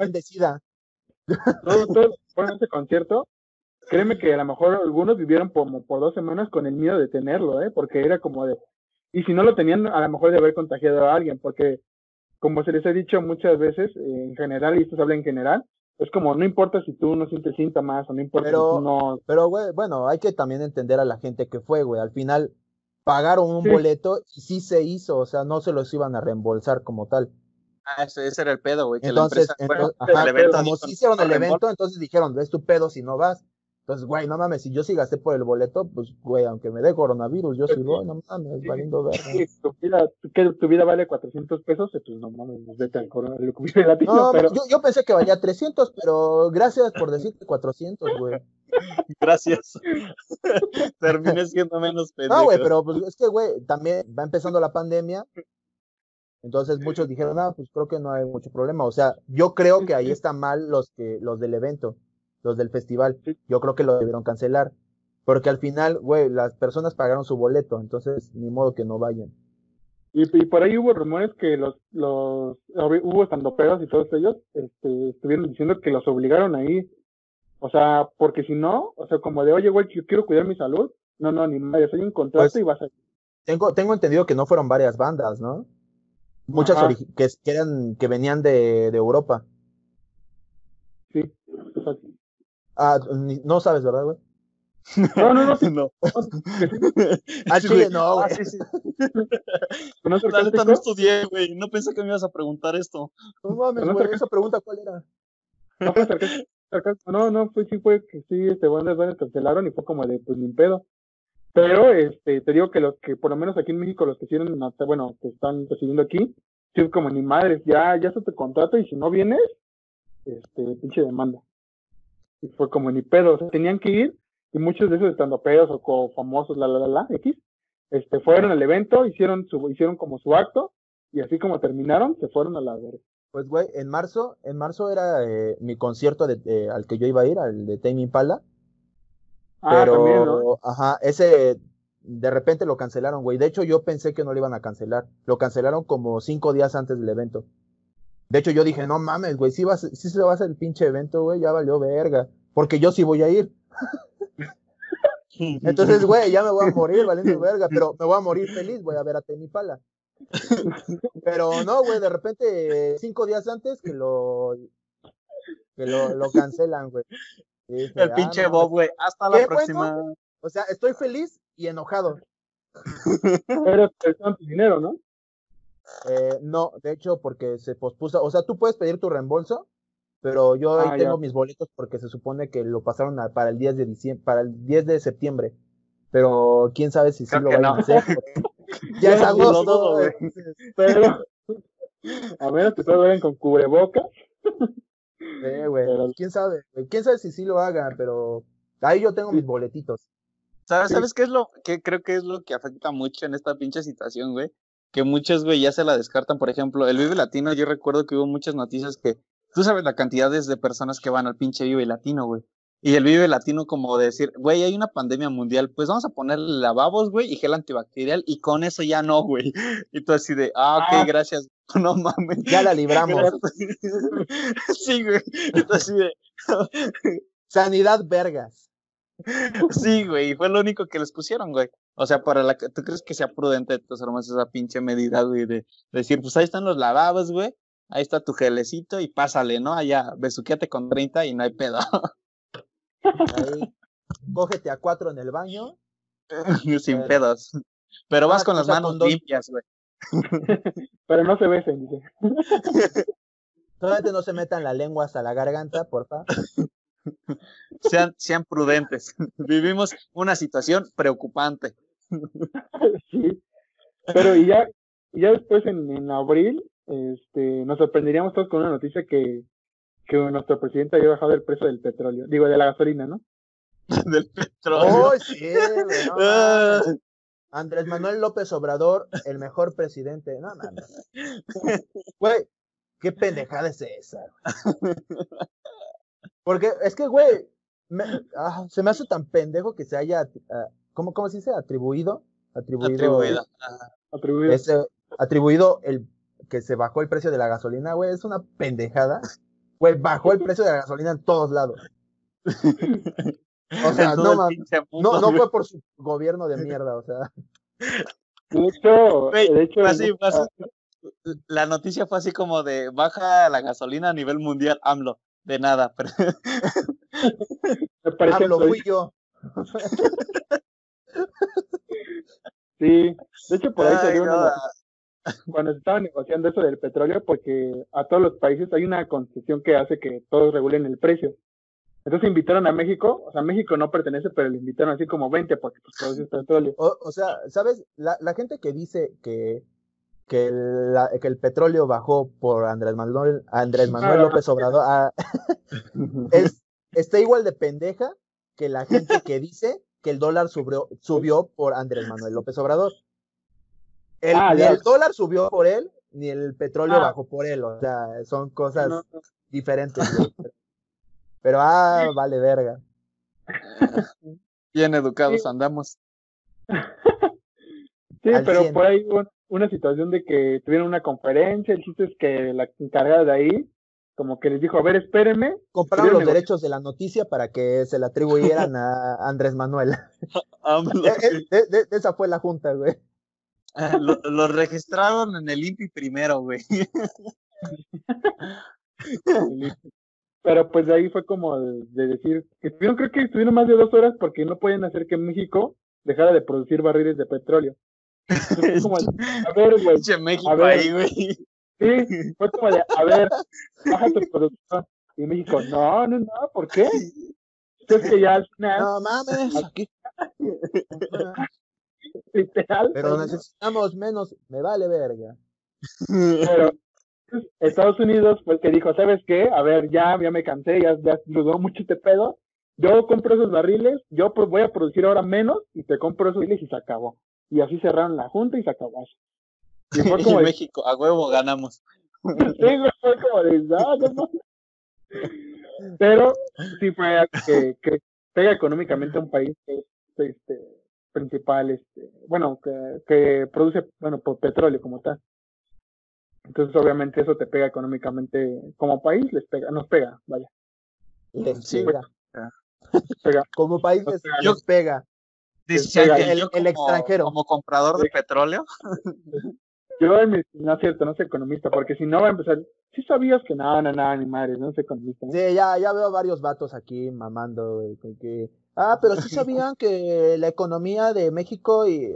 todos, todos los que fueron a ese concierto, créeme que a lo mejor algunos vivieron como por dos semanas con el miedo de tenerlo, eh, porque era como de, y si no lo tenían, a lo mejor de haber contagiado a alguien, porque como se les ha dicho muchas veces, eh, en general, y esto se habla en general, es como, no importa si tú no sientes síntomas o no importa Pero- si tú no... Pero, güey, bueno, hay que también entender a la gente que fue, güey. Al final pagaron un Sí. boleto y sí se hizo, o sea, no se los iban a reembolsar como tal. Ah, ese, ese era el pedo, güey. Que Entonces, la empresa, bueno, entonces, ajá, el evento como sí hicieron "No el reembolso". evento, entonces dijeron, es tu pedo si no vas. Entonces, güey, no mames, si yo sí gasté por el boleto, pues, güey, aunque me dé coronavirus, yo sí voy, no mames, Sí. valiendo verga. Sí, tu vida, que tu vida vale 400 pesos, pues no mames, pues, vete al corona del Vive latino, No, pero yo, yo pensé que valía 300, pero gracias por decirte 400, güey. Gracias. Terminé siendo menos pendejo. No, güey, pero pues es que, güey, también va empezando la pandemia. Entonces muchos dijeron, ah, pues creo que no hay mucho problema. O sea, yo creo que ahí están mal los que, los del evento, los del festival. Yo creo que lo debieron cancelar. Porque al final, güey, las personas pagaron su boleto, entonces ni modo que no vayan. Y, y por ahí hubo rumores que los, los hubo estandoperos y todos ellos este, estuvieron diciendo que los obligaron a ir. O sea, porque si no, o sea, como de, oye, güey, yo quiero cuidar mi salud. No, no, ni madre, soy un contrato Pues, y vas a Tengo, tengo entendido que no fueron varias bandas, ¿no? Muchas que, eran, que venían de, de Europa. Sí. o sea, Ah, ni- no sabes, ¿verdad, güey? no, no, no, no. Ah, Chile, güey. no, Ah, güey. sí, sí. no La neta no estudié, güey. No pensé que me ibas a preguntar esto. No mames, No, güey, esa pregunta, ¿cuál era? No fue sarcástico, sarcástico, no, no, fue, sí fue que sí, este, bandas, bandas cancelaron y fue como de, pues, ni pedo. Pero, este, te digo que los que, por lo menos aquí en México, los que hicieron, bueno, que están recibiendo aquí, sí es como ni madres, ya, ya se te contrato y si no vienes, este, pinche demanda. Y fue como ni pedo, o sea, tenían que ir y muchos de esos estandoperos o famosos, la, la, la, la, X, este, fueron al evento, hicieron su, hicieron como su acto y así como terminaron, se fueron a la verga. Pues, güey, en marzo, en marzo era eh, mi concierto de, eh, al que yo iba a ir, al de Tame Impala. Ah, pero, también, ¿no? ajá, ese de repente lo cancelaron, güey. De hecho, yo pensé que no lo iban a cancelar. Lo cancelaron como cinco días antes del evento. De hecho, yo dije, no mames, güey, si, va a ser- si se va a hacer el pinche evento, güey, ya valió verga. Porque yo sí voy a ir. Entonces, güey, ya me voy a morir valiendo verga, pero me voy a morir feliz, voy a ver a Tame Impala. Pero no, güey, de repente, cinco días antes que lo, que lo, lo cancelan, güey. Dije, El "Ah, pinche no Bob, mames". güey. Hasta la próxima. O sea, estoy feliz y enojado. Pero te dan tu dinero, ¿no? Eh, no, de hecho, porque se pospuso. O sea, tú puedes pedir tu reembolso, pero yo ahí Ah, tengo ya. mis boletos porque se supone que lo pasaron a- para el 10 de diciembre, para el 10 de septiembre. Pero quién sabe si sí Creo lo no. a hacer. ya es agosto. entonces, Pero, a menos que todos vayan con cubreboca. eh, güey, Pero- quién sabe, quién sabe si sí lo hagan, pero ahí yo tengo mis boletitos. ¿Sabes, Sí. ¿Sabes qué es lo que creo que es lo que afecta mucho en esta pinche situación, güey? Que muchos, güey, ya se la descartan. Por ejemplo, el Vive Latino, yo recuerdo que hubo muchas noticias que, tú sabes la cantidad de personas que van al pinche Vive Latino, güey. Y el Vive Latino como decir, güey, hay una pandemia mundial, pues vamos a ponerle lavabos, güey, y gel antibacterial, y con eso ya no, güey. Y tú así de, ah, ok, Ah. gracias. No mames. Ya la libramos. sí, güey. Y tú así de, Sanidad vergas. Sí, güey, y fue lo único que les pusieron, güey. O sea, para la que, ¿tú crees que sea prudente de todas formas esa pinche medida, güey, de decir, pues ahí están los lavabos, güey, ahí está tu gelecito y pásale, ¿no? Allá, besuquéate con 30 y no hay pedo. Ahí, cógete a cuatro en el baño. Sin pedos. Pero vas Ah, con las manos con dos- limpias, güey. Pero no se besen, dice. Solamente no se metan la lengua hasta la garganta, porfa. Sean, sean prudentes. Vivimos una situación preocupante. sí. Pero y ya, y ya después en, en abril, este, nos sorprenderíamos todos con una noticia que, que nuestro presidente había bajado el precio del petróleo, digo, de la gasolina, ¿no? Del petróleo. ¡Oh, sí, no Ah. Andrés Manuel López Obrador, el mejor presidente. No mames. Güey, qué pendejada es esa. Porque es que, güey, me- ah, se me hace tan pendejo que se haya, ah, ¿cómo, cómo se dice? Atribuido. Atribuido. Atribuido. ese- atribuido el que se bajó el precio de la gasolina, güey, es una pendejada. Güey, bajó el precio de la gasolina en todos lados. O sea, no mundo, No, no fue por su gobierno de mierda, o sea. De hecho, Güey, de hecho, así, así. La noticia fue así como de baja la gasolina a nivel mundial, AMLO. De nada, pero me parece Hablo, soy- fui yo. Sí, de hecho por ahí Ay, salió no. cuando se estaba negociando eso del petróleo, porque a todos los países hay una concesión que hace que todos regulen el precio. Entonces invitaron a México, o sea, México no pertenece, pero le invitaron así como 20 porque pues produce petróleo. O, o sea, ¿sabes? La, la gente que dice que, que, el, la- que el petróleo bajó por Andrés Manuel, Andrés Manuel Ah. López Obrador ah, es, está igual de pendeja que la gente que dice que el dólar subió, subió por Andrés Manuel López Obrador. El, Ah, ni ya. el dólar subió por él, ni el petróleo Ah. bajó por él. O sea, son cosas No, no. diferentes. Pero, ah, vale verga. bien educados Sí. andamos. Sí, Al pero 100. por ahí hubo una situación de que tuvieron una conferencia, el chiste es que la encargada de ahí como que les dijo, a ver, espérenme, Compraron los negocio. derechos de la noticia para que se la atribuyeran a Andrés Manuel. Eh, eh, de- de- de esa fue la junta, güey. Ah, Lo, lo registraron en el INPI primero, güey. pero pues de ahí fue como de, de decir, que estuvieron, creo que estuvieron más de dos horas porque no pueden hacer que México dejara de producir barriles de petróleo. Entonces, fue como, a ver, güey, México A ver. ahí, güey. sí, fue como de, a ver, baja tu producción. Y México, no, no, no, ¿por qué? Es que ya al final, No mames, aquí. literal, Pero necesitamos menos, me vale verga. Pero pues, Estados Unidos fue el que dijo, ¿sabes qué? A ver, ya, ya me cansé, ya, ya duró mucho este pedo. Yo compro esos barriles, yo pues voy a producir ahora menos y te compro esos barriles y se acabó. Y así cerraron la junta y se acabó. Y fue Y como de, México, a huevo ganamos. sí, güey, fue como de, "Ah, no mames". Pero sí fue algo que, que pega económicamente a un país que es este, principal, este, bueno, que, que produce, bueno, por petróleo como tal. Entonces, obviamente, eso te pega económicamente como país, les pega, nos pega, vaya, Les Sí, pega. pega. Como país Nos les, les pega. Que el- yo el como- extranjero. Como comprador de Sí. petróleo. Yo, mi- no es cierto, no soy economista, porque si no va a empezar, sí sabías que nada, nada, nada, ni madres, no soy economista. ¿no? Sí, ya, ya veo varios vatos aquí mamando, güey, con que. Ah, pero sí sabían que la economía de México y.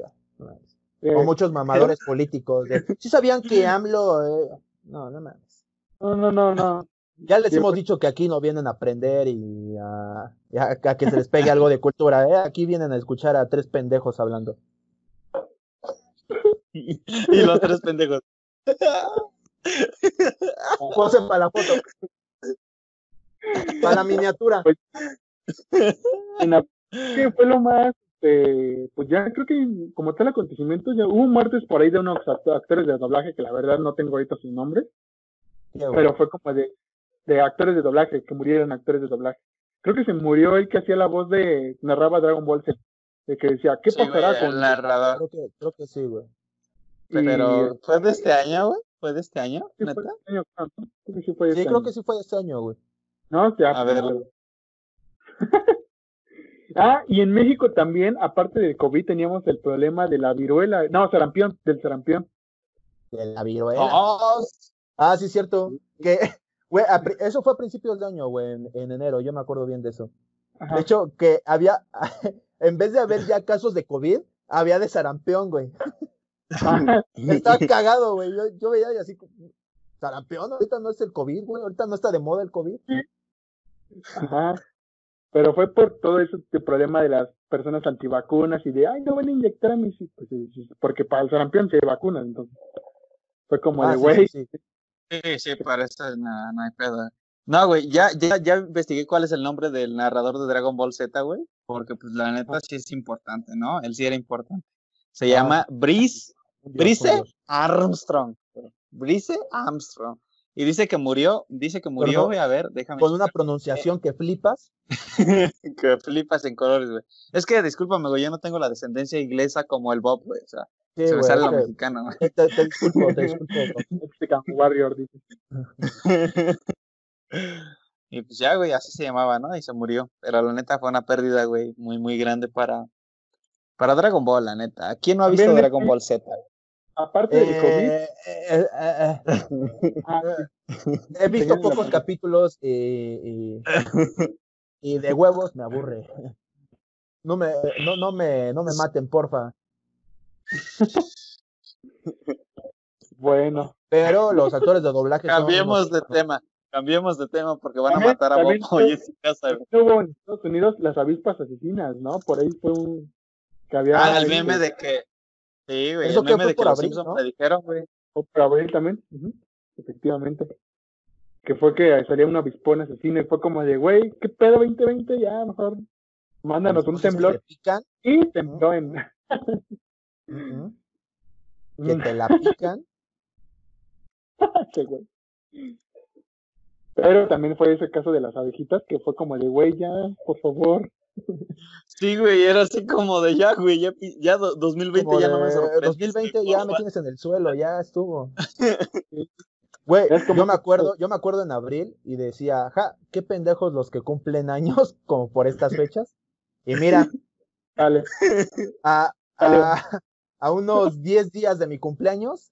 Eh, O muchos mamadores políticos. de, sí sabían que AMLO. eh, No, no mames. no, no, no, no. Ya les Sí, hemos pues. dicho que aquí no vienen a aprender y a, y a- a que se les pegue algo de cultura. ¿eh? Aquí vienen a escuchar a tres pendejos hablando. y los tres pendejos. José para la foto. Para la miniatura. En la- ¿Qué fue lo más? este, pues ya creo que como tal acontecimiento, ya hubo muertes por ahí de unos act- actores de doblaje que la verdad no tengo ahorita sus nombres, pero fue como de, de actores de doblaje, que murieron actores de doblaje. Creo que se murió el que hacía la voz de, narraba Dragon Ball Z, de que decía, ¿qué Sí, pasará güey, con el narrador. Creo que, creo que sí, güey. y- Pero, ¿fue de este año, güey? ¿Fue de este año? sí, ¿Neta? fue este año, creo, ¿no? Creo que sí fue Sí, este creo año. que sí fue este año, güey. No, ya, A ver. pero- ah, y en México también, aparte del COVID, teníamos el problema de la viruela, no, sarampión, del sarampión. De la viruela. Oh, Ah, sí, cierto. Que, güey, eso fue a principios de año, güey, en, en enero. Yo me acuerdo bien de eso. Ajá. De hecho, que había, en vez de haber ya casos de COVID, había de sarampión, güey. Estaba cagado, güey. Yo, yo veía y así, sarampión, ahorita no es el COVID, güey. Ahorita no está de moda el COVID. Ajá. Pero fue por todo ese problema de las personas antivacunas y de, ay, no van a inyectar a mis hijos. Pues, porque para el sarampión se vacunan, entonces. Fue como Ah, de, sí, güey, sí, sí. Sí, sí, para eso no, no hay pedo. No, güey, ya, ya, ya investigué cuál es el nombre del narrador de Dragon Ball Z, güey, porque pues la neta sí es importante, ¿no? Él sí era importante. Se Ah. llama Brice, Brice. Armstrong. Brice Armstrong. Y dice que murió, dice que murió, no- güey, a ver, déjame. Con una pronunciación que flipas. que flipas en colores, güey. Es que, discúlpame, güey, yo no tengo la descendencia inglesa como el Bob, güey, o sea, Sí, se me sale que- mexicano, güey. te, te- disculpo, te disculpo. Mexican Warrior, dice. Y pues ya, güey, así se llamaba, ¿no? Y se murió. Pero la neta fue una pérdida, güey, muy, muy grande para, para Dragon Ball, la neta. ¿Quién no ha visto También Dragon Ball Z? Aparte del COVID, Eh, eh, eh, eh, ah, he visto la pocos capítulos y, y, y de huevos me aburre. No me, no, no me, no me maten, porfa. Bueno. Pero los actores de doblaje son Cambiemos unos- de tema, cambiemos de tema porque van a matar a Bob en su casa. Hubo en Estados Unidos las avispas asesinas, ¿no? Por ahí fue un... Que había Ah, el meme de que. Sí, güey, Eso el que meme fue de que por los abril, Simpsons ¿no? predijeron, güey. O por abril también, ujú, efectivamente. Que fue que salía un avispón asesino y fue como de, güey, ¿qué pedo 2020? Ya, mejor mándanos un temblor. te Y tembló en... que te la pican. Ese güey. Pero también fue ese caso de las abejitas que fue como de, güey, ya, por favor. Sí, güey, era así como de ya, güey, ya, pi- ya do- 2020 Como ya no me de, sorprende. 2020 ya me tienes en el suelo, ya estuvo. Güey, Es como yo me acuerdo, yo me acuerdo en abril y decía, ja, qué pendejos los que cumplen años como por estas fechas. Y mira, Dale. a, a, a unos 10 días de mi cumpleaños.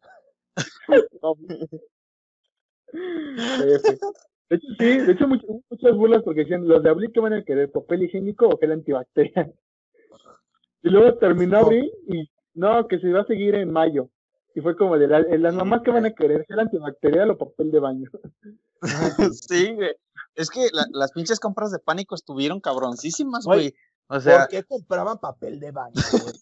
De hecho, sí, de hecho, much- muchas burlas porque decían, los de abril que van a querer, papel higiénico o gel antibacterial. Y luego terminó abril y no, que se va a seguir en mayo. Y fue como de la- eh, las mamás que van a querer, gel antibacterial o papel de baño. sí, güey. Es que la- las pinches compras de pánico estuvieron cabroncísimas, Güey, güey. O sea, ¿por qué compraban papel de baño? güey?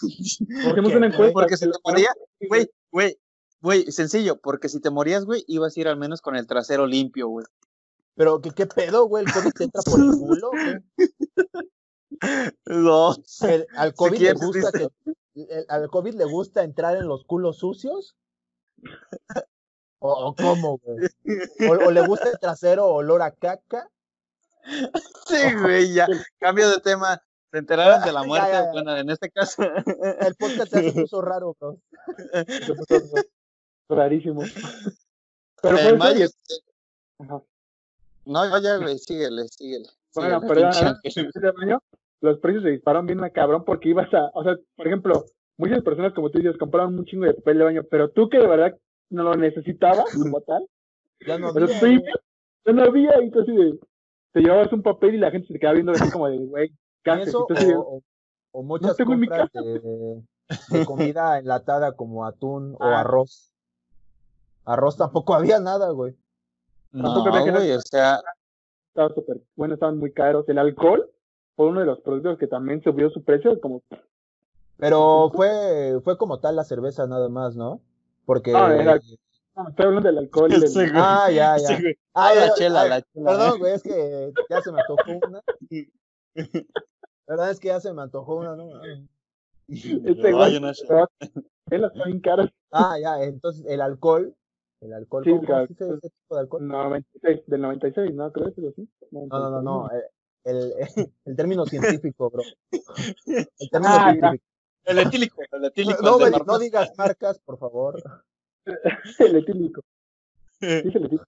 ¿Por Hacemos una encuesta. porque si que te moría, güey, güey, güey, sencillo, porque si te morías, güey, ibas a ir al menos con el trasero limpio, güey. Pero ¿qué, qué pedo, güey? ¿El COVID te entra por el culo? güey? No. El- ¿Al COVID le quieres, gusta dice. que el- al COVID le gusta entrar en los culos sucios? ¿O, o cómo, güey? ¿O, o le gusta el trasero olor a caca? Sí, güey, ya. Cambio de tema. Se enteraron de la muerte. ya, ya. Bueno, en este caso. El podcast se puso raro, bro. Rarísimo. Pero mayo. y- Ajá. No, ya, güey, síguele, síguele. Bueno, año los precios se dispararon bien a cabrón porque ibas a, o sea, por ejemplo, muchas personas como tú dices compraron un chingo de papel de baño, pero tú que de verdad no lo necesitabas como tal, Ya no había, ya no había y tú así de, te llevabas un papel y la gente se te quedaba viendo así como de, güey, o, o- o muchas compras de, de comida enlatada como atún o Ah. arroz. Arroz tampoco había nada, güey. No, güey, o sea, estaba súper, bueno, estaban muy caros. El alcohol fue uno de los productos que también subió su precio, como, Pero fue, fue como tal la cerveza nada más, ¿no? Porque. Ah, era- no, estoy hablando del alcohol. y del- Sí. Ah, ya, ya. sí. Ah, Ah, la chela, ay, la chela. Perdón, güey, es que ya se me antojó una. ¿Verdad? Es que ya se me antojó una, ¿no? Este güey, no él está bien caras. Ah, ya, entonces el alcohol. El alcohol, Sí, ¿cómo, el cómo se dice ese tipo de alcohol? 96, del 96, ¿no? Creo que así. No, no, no, no. eh, El, el, término científico, bro. El término Ah, ya. científico. El etílico, el etílico. No, el no farmacia. digas marcas, por favor. el etílico. Sí, es el etílico.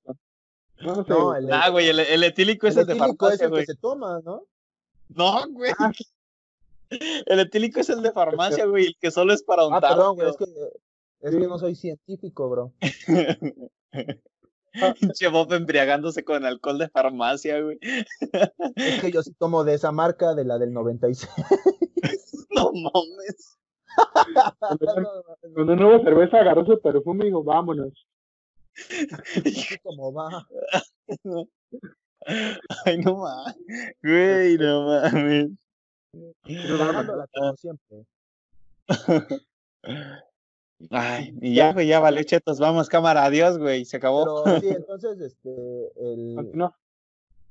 No, no sé. No, el, Ah, güey, el, el etílico es el el, de etílico es farmacia, el güey. que se toma, ¿no? No, güey. Ah. El etílico es el de farmacia, güey, el que solo es para Ah, untar. perdón, güey, es que, es que no soy científico, bro. Pinche Bob embriagándose con alcohol de farmacia, güey. Es que yo sí tomo de esa marca, de la del 96. No mames. Cuando no hubo cerveza, agarró su perfume y dijo, vámonos. ¿Cómo va? Ay, no mames. Güey, no mames. Cagándola como siempre. Ay, y ya, güey, ya vale, chetos, vamos, cámara, adiós, güey, se acabó. Pero sí, entonces, este, el, Continúa.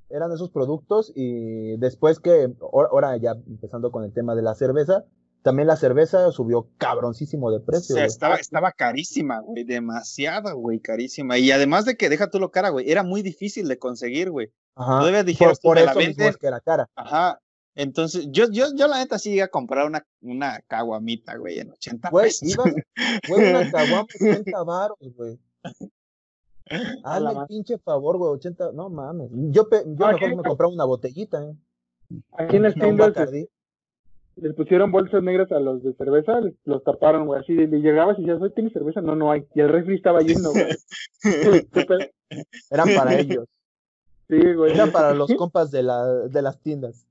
eran esos productos y después que, ahora- ya empezando con el tema de la cerveza, también la cerveza subió cabroncísimo de O precio. sea, güey. estaba, estaba carísima, güey, demasiado, güey, carísima. Y además de que, deja tú lo cara, güey, era muy difícil de conseguir, güey. Ajá. Todavía Por, tú, por la eso venden. es que era cara. Ajá. Entonces, yo, yo, yo la neta sí iba a comprar una, una caguamita, güey, en 80 Güey, pesos. ibas, güey, una caguama 80 varos, güey. La el ma- pinche favor, güey, 80, no mames. Yo, pe- yo mejor me compraba una botellita, ¿eh? Aquí en tiendas Bacardí. les pusieron bolsas negras a los de cerveza, les- los taparon, güey, así, le llegabas y decías, ¿hoy tienes cerveza? No, no hay. Y el refri estaba lleno, güey. Eran para ellos. Sí, güey. Eran para los compas de, la, de las tiendas.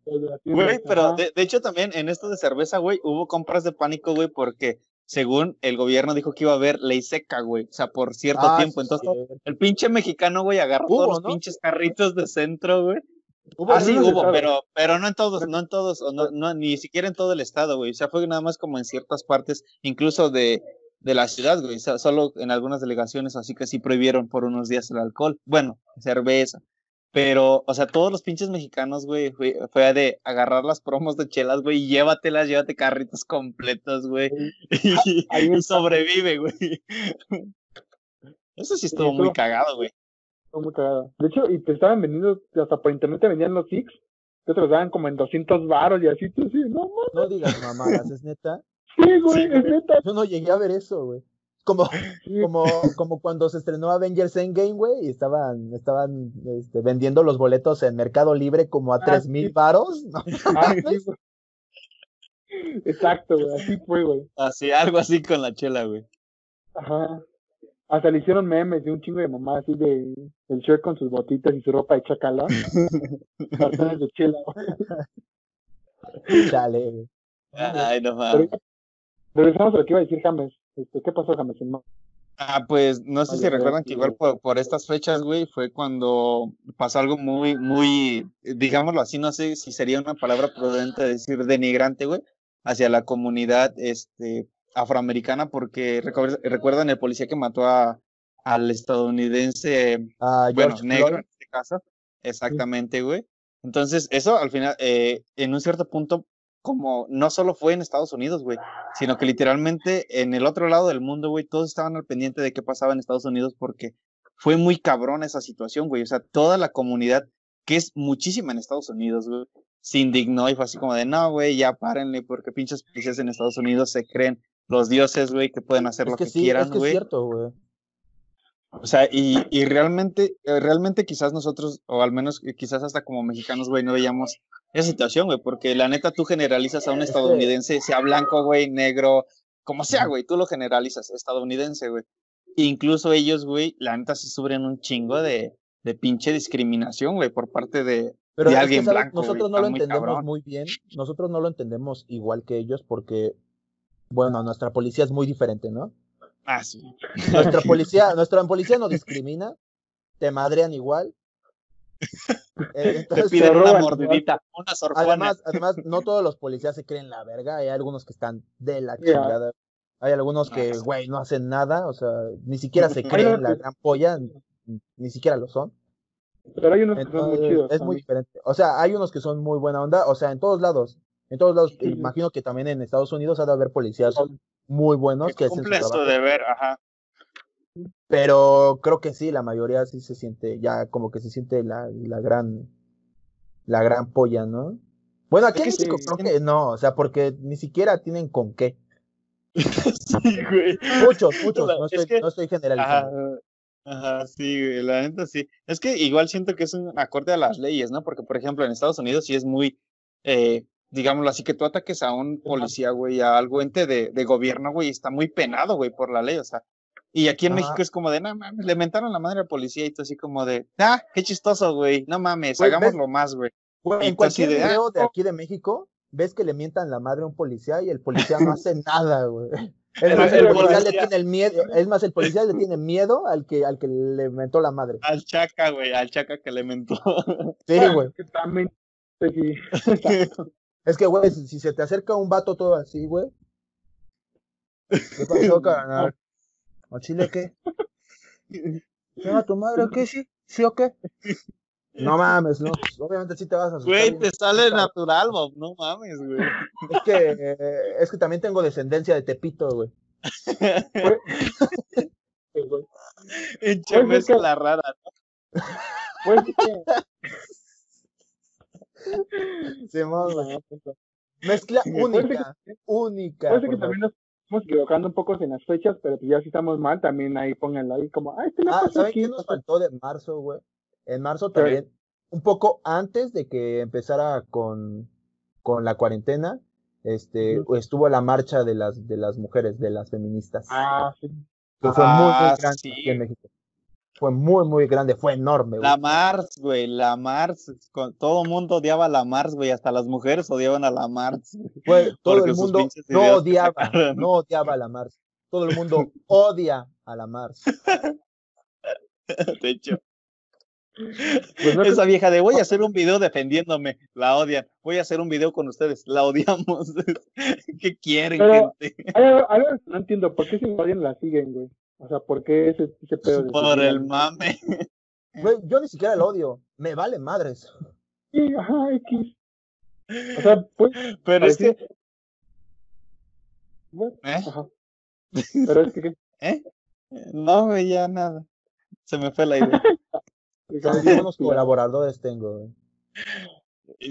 Güey, pero de, de hecho también en esto de cerveza, güey, hubo compras de pánico, güey, porque según el gobierno dijo que iba a haber ley seca, güey, o sea, por cierto Ah, tiempo. Entonces, cierto. el pinche mexicano, güey, agarró todos los ¿no? pinches carritos de centro, güey. Hubo Ah, sí, hubo, pero, pero no en todos, no en todos, o no, no, ni siquiera en todo el estado, güey. O sea, fue nada más como en ciertas partes, incluso de, de la ciudad, güey. O sea, solo en algunas delegaciones, así que sí prohibieron por unos días el alcohol. Bueno, cerveza. Pero, o sea, todos los pinches mexicanos, güey, fue, fue de agarrar las promos de chelas, güey, y llévatelas, llévate carritos completos, güey. Y, Ahí y sobrevive, güey. Eso sí estuvo muy cagado, güey. Estuvo muy cagado. De hecho, y te estaban vendiendo, hasta por internet te vendían los Six, que te los daban como en 200 varos y así, tú sí, no mames, No digas mamadas, es neta. sí, güey, es neta. Yo no llegué a ver eso, güey. Como, como, como cuando se estrenó Avengers Endgame, güey, y estaban, estaban este, vendiendo los boletos en Mercado Libre como a Ah, tres mil varos. ¿no? ah. Exacto, güey, así fue, güey. Así, algo así con la chela, güey. Ajá. Hasta le hicieron memes de un chingo de mamá así de el Shrek con sus botitas y su ropa de chacala. Cartones de chela, güey. Chale, güey. Ay, no mames. regresamos a lo que iba a decir James. Este, ¿Qué pasó, James? No. Ah, pues no sé Oye, si recuerdan que igual por, por estas fechas, güey, fue cuando pasó algo muy, muy, digámoslo así, no sé si sería una palabra prudente decir denigrante, güey, hacia la comunidad este, afroamericana, porque recuer- recuerdan el policía que mató a, al estadounidense Ah, bueno, George negro Floyd. en este caso, exactamente, güey. Entonces, eso al final, eh, en un cierto punto, como no solo fue en Estados Unidos, güey, sino que literalmente en el otro lado del mundo, güey, todos estaban al pendiente de qué pasaba en Estados Unidos porque fue muy cabrón esa situación, güey. O sea, toda la comunidad, que es muchísima en Estados Unidos, güey, se indignó y fue así como de, no, güey, ya párenle, porque pinches policías en Estados Unidos se creen los dioses, güey, que pueden hacer Es lo que que, sí, quieran, es que es güey. cierto, güey. O sea, y, y realmente, eh, realmente quizás nosotros, o al menos eh, quizás hasta como mexicanos, güey, no veíamos esa situación, güey, porque la neta tú generalizas a un Es que- estadounidense, sea blanco, güey, negro, como sea, güey, tú lo generalizas, estadounidense, güey. Incluso ellos, güey, la neta sí sufren un chingo de, de pinche discriminación, güey, por parte de, Pero de que, alguien ¿sabes? blanco, nosotros no lo muy entendemos cabrón. muy bien. Nosotros no lo entendemos igual que ellos porque, bueno, nuestra policía es muy diferente, ¿no? Ah, sí. Nuestra policía, nuestra policía no discrimina, te madrean igual. Eh, Te entonces, piden una mordidita, una además, además, no todos los policías se creen la verga, hay algunos que están de la Ya. chingada. Hay algunos Ah, que, sí. güey, no hacen nada, o sea, ni siquiera se creen la que- gran polla, ni siquiera lo son. Pero hay unos que son muy chidos. es muy diferente. O sea, hay unos que son muy buena onda, o sea, en todos lados. En todos lados, Sí. imagino que también en Estados Unidos ha de haber policías muy buenos que que hacen su deber, ajá. Pero creo que sí, la mayoría sí se siente, ya como que se siente la, la gran, la gran polla, ¿no? Bueno, aquí Es en México sí, creo que no, o sea, porque ni siquiera tienen con qué. sí, güey. Muchos, muchos, La- no es estoy, que- no estoy generalizando. ajá, sí, güey, la neta sí. Es que igual siento que es un acorde a las leyes, ¿no? Porque, por ejemplo, en Estados Unidos sí es muy, eh, digámoslo así, que tú ataques a un policía, güey, a algo ente de, de gobierno, güey, está muy penado, güey, por la ley, o sea. Y aquí en Ajá. México es como de, no mames, le mentaron la madre al policía y tú así como de, ah, qué chistoso, güey, no mames, ¿ves? hagámoslo más, güey. En cualquier de, ah, video de aquí de México, ves que le mientan la madre a un policía y el policía no hace nada, güey. Es El- más, el policía le tiene el miedo, es más, el policía le tiene miedo al que, al que le mentó la madre. Al chaca, güey, al chaca que le mentó. Sí, güey. Que también, sí. Es que, güey, si, si se te acerca un vato todo así, güey. ¿Qué pasó, carnal? ¿O chile qué? ¿Llega tu madre o qué? ¿Sí? ¿Sí o qué? No mames, no. Obviamente sí te vas a asustar. Güey, te sale natural, Bob, no mames, güey. Es que, eh, es que también tengo descendencia de Tepito, güey. Pinche mezcla rara. Pues, sí que- Simón, güey. Mezcla única, única. Puede que también nos estamos equivocando un poco en las fechas, pero pues ya si estamos mal, también ahí pónganlo ahí como, ah, este no Ah, ¿saben qué nos faltó de marzo, güey? En marzo también, un poco antes de que empezara con, con la cuarentena, este, estuvo la marcha de las, de las mujeres, de las feministas, Ah, sí. que fue muy, muy Ah, grande sí. aquí en México. Fue muy, muy grande, fue enorme, güey. La Mars, güey, la Mars. con- Todo el mundo odiaba a la Mars, güey. Hasta las mujeres odiaban a la Mars. Todo el mundo no odiaba, no odiaba a la Mars. Todo el mundo odia a la Mars. De hecho, Pues no esa vieja de voy a hacer un video defendiéndome, la odian. Voy a hacer un video con ustedes, la odiamos. ¿Qué quieren, Pero- gente? Hay algo, algo que no entiendo, ¿por qué si alguien la siguen, güey? O sea, ¿por qué ese, ese pedo de Por el mame. Güey, yo ni siquiera lo odio, me vale madres. Sí, ajá, X. O sea, pues, Pero es que, bueno, ¿eh? ajá. Pero es que, ¿qué? ¿Eh? No, güey, ya nada. Se me fue la idea. ¿Sabes buenos colaboradores tengo, güey?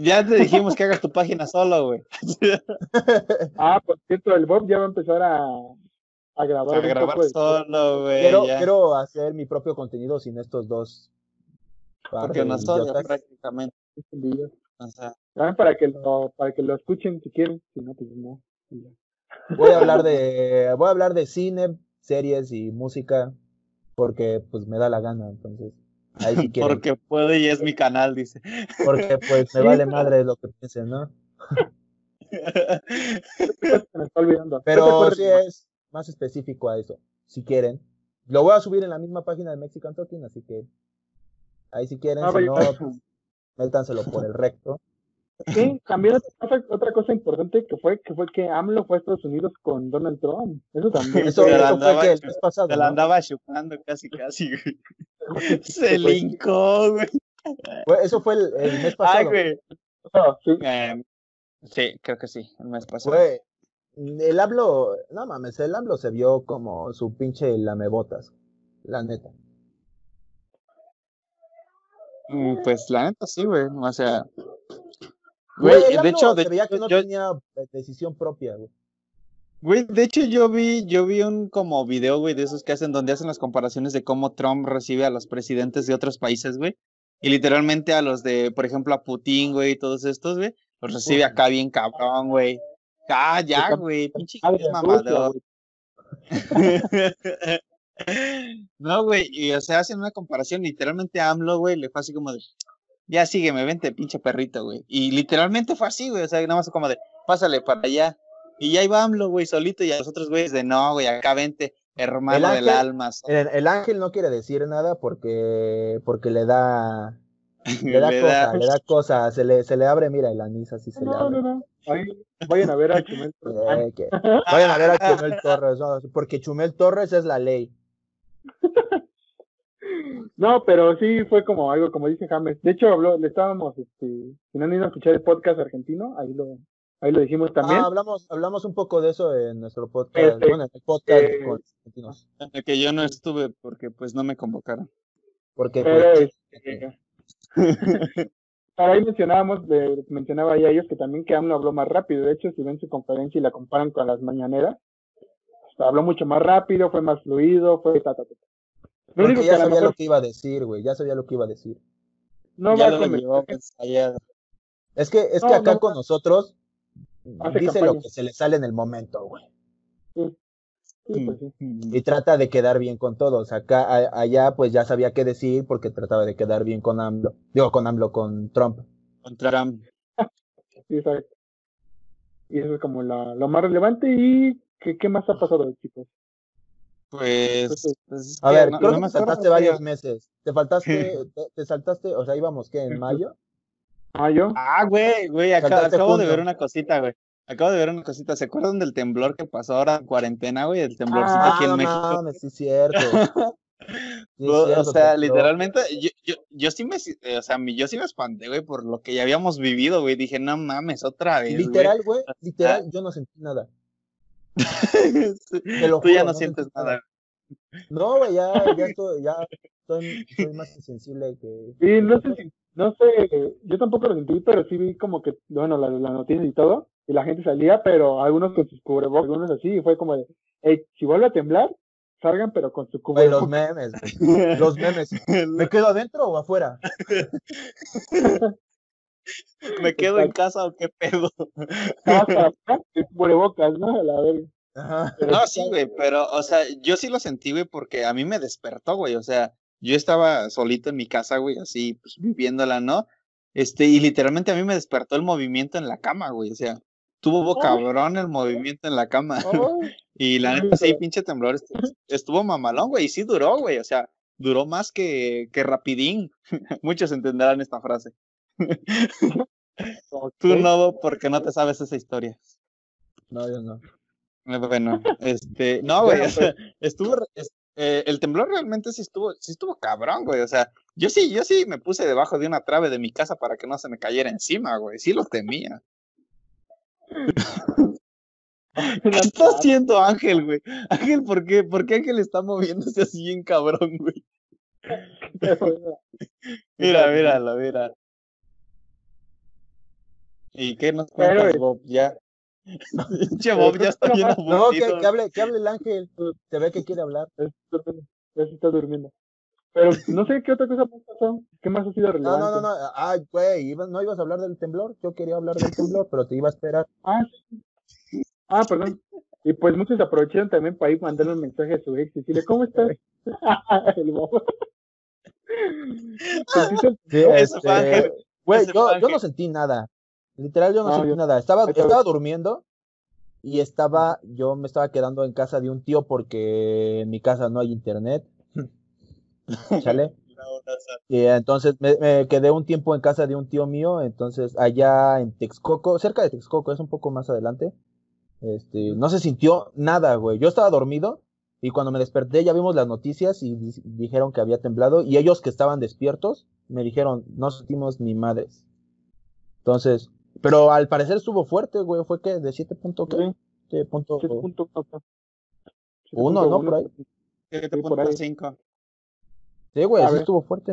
Ya te dijimos que hagas tu página solo, güey. Ah, por cierto, el Bob ya va a empezar a, a grabar A un grabar poco solo, güey. Quiero, hacer mi propio contenido sin estos dos. Porque de nos odia idiotas. prácticamente. O sea, También para que lo, para que lo escuchen si quieren, si no, pues no. Voy a hablar de, voy a hablar de cine, series y música, porque pues me da la gana, entonces. Ahí sí quieren. porque puedo y es mi canal, dice. Porque pues me vale madre lo que piensen, ¿no? Se me está olvidando. ¿No te Pero sí es más específico a eso, si quieren. Lo voy a subir en la misma página de Mexican Talking, así que ahí si quieren, Ah, si no, pues, métanselo por el recto. Sí, también otra cosa, otra cosa importante que fue que fue que AMLO fue a Estados Unidos con Donald Trump. Eso también. Eso, Se la eso fue que el mes pasado. Se la ¿no? andaba chupando casi, casi, güey. Se Pues, lincó, güey. Fue- eso fue el, el mes pasado. Ay, güey. no, sí. Eh, sí, creo que sí, el mes pasado. Fue, el AMLO, no mames, el AMLO se vio como su pinche lamebotas, la neta. Mm, Pues la neta sí, güey. O sea, Güey, de hecho, de se veía que no yo- tenía eh, decisión propia, güey. Güey, de hecho yo vi, yo vi un como video, güey, de esos que hacen donde hacen las comparaciones de cómo Trump recibe a los presidentes de otros países, güey. Y literalmente a los de, por ejemplo, a Putin, güey, y todos estos, güey, los recibe acá bien cabrón, güey. Ah, ya, güey, pinche mamador. No, güey, y o sea, hacen una comparación, literalmente a AMLO, güey, le fue así como de, ya sígueme, vente, pinche perrito, güey. Y literalmente fue así, güey, o sea, nada más como de, pásale para allá. Y ya iba AMLO, güey, solito, y a los otros güeyes de, no, güey, acá vente, hermano del alma. El, el ángel no quiere decir nada porque, porque le da, le da Le cosa, da- le da cosa, se le, se le abre, mira, el anís así se le abre. no, no. Ahí vayan a ver a Chumel. Eh, que- Vayan a ver a Chumel Torres, ¿no? porque Chumel Torres es la ley. No, pero sí fue como algo, como dice James. De hecho, habló, le estábamos, este, si no han ido a escuchar el podcast argentino, ahí lo, ahí lo dijimos también. Ah, hablamos, hablamos un poco de eso en nuestro podcast, Este, bueno, en el podcast eh, con los argentinos, en el que yo no estuve porque pues no me convocaron. porque pero, pues, este, Para ahí mencionábamos, de- mencionaba ahí a ellos que también que AMLO habló más rápido. De hecho, si ven su conferencia y la comparan con las mañaneras, o sea, habló mucho más rápido, fue más fluido, fue ta, ta, ta. Lo único que ya sabía mejor lo que iba a decir, güey, ya sabía lo que iba a decir. no ya va lo llevó ensayado. Es que, es que acá no. con nosotros dice lo que se le sale en el momento, güey. Sí, pues sí. y trata de quedar bien con todos. Acá, a- allá, pues ya sabía qué decir porque trataba de quedar bien con AMLO. Digo, con AMLO, con Trump. Con Trump. Sí, exacto. Y eso es como la, lo más relevante. ¿Y qué, qué más ha pasado, chicos? Pues, pues es A ver, no- creo no que me acuerdo, saltaste varios meses. Te faltaste, te, te saltaste, o sea, íbamos, ¿qué? ¿En mayo? Ah, yo. Ah, güey, güey, acabo de ver una cosita, güey. Acabo de ver una cosita. ¿Se acuerdan del temblor que pasó ahora en cuarentena, güey? El temblorcito Ah, aquí en no México. mames, sí es cierto. Sí O- o cierto, sea, tembló. literalmente, yo, yo, yo sí me, eh, o sea, mi- yo sí me espanté, güey, por lo que ya habíamos vivido, güey. Dije, no mames, otra vez. Literal, güey, literal, yo no sentí nada. Te lo Tú ya juro, no no sientes sentí nada. No, güey, ya, ya estoy, ya estoy, soy más insensible que. Y no sé si, no sé, yo tampoco lo sentí, pero sí vi como que, bueno, las la noticias y todo, y la gente salía, pero algunos con sus cubrebocas, algunos así, y fue como de, hey, si vuelve a temblar, salgan, pero con su Güey, los cubrebocas. memes, güey, los memes. ¿Me quedo adentro o afuera? ¿Me quedo en casa o qué pedo? El cubrebocas, ¿no? A la verga. Ajá. No, sí, güey, pero, o sea, yo sí lo sentí, güey, porque a mí me despertó, güey, o sea, yo estaba solito en mi casa, güey, así, pues, viviéndola, ¿no? Este, y literalmente a mí me despertó el movimiento en la cama, güey, o sea, tuvo cabrón el movimiento en la cama. Y la neta, sí, pinche temblor, estu- estuvo mamalón, güey, y sí duró, güey, o sea, duró más que, que rapidín. Muchos entenderán esta frase. Tú no, porque no te sabes esa historia. No, yo no. Eh, Bueno, este, no, güey, o sea, estuvo, eh, el temblor realmente sí estuvo, sí estuvo cabrón, güey, o sea, yo sí, yo sí me puse debajo de una trave de mi casa para que no se me cayera encima, güey, sí lo temía. ¿Qué está haciendo Ángel, güey? Ángel, ¿por qué? ¿Por qué Ángel está moviéndose así bien cabrón, güey? Mira, míralo, mira. ¿Y qué nos Pero, cuentas, eh, Bob? Ya. Pinche Bob ya está bien No, que, aburrido. que hable, que hable el ángel. Se ve que quiere hablar. Ya está durmiendo, Pero no sé qué otra cosa más pasó. ¿Qué más ha sido No, relevante? no, no, no. Ay, güey, iba- no ibas a hablar del temblor. Yo quería hablar del temblor, pero te iba a esperar. Ah, sí. Ah, perdón. Y pues muchos aprovecharon también para ir mandarle un mensaje a su ex y decirle, ¿cómo estás? El bobo. Sí, este, güey, yo, no sentí nada. Literal, yo no, No, sentí yo- nada. Estaba, estaba durmiendo y estaba, yo me estaba quedando en casa de un tío porque en mi casa no hay internet. ¿Chale? Y entonces me, me quedé un tiempo en casa de un tío mío, entonces allá en Texcoco, cerca de Texcoco, es un poco más adelante. Este, no se sintió nada, güey. Yo estaba dormido y cuando me desperté ya vimos las noticias y di- dijeron que había temblado y ellos que estaban despiertos me dijeron, no sentimos ni madres. Entonces, pero al parecer estuvo fuerte, güey, fue que de 7 punto, ¿qué? Sí, 7.1, 7.1. ¿no? Por ahí. 7.5. Sí, güey, A sí ver. estuvo fuerte.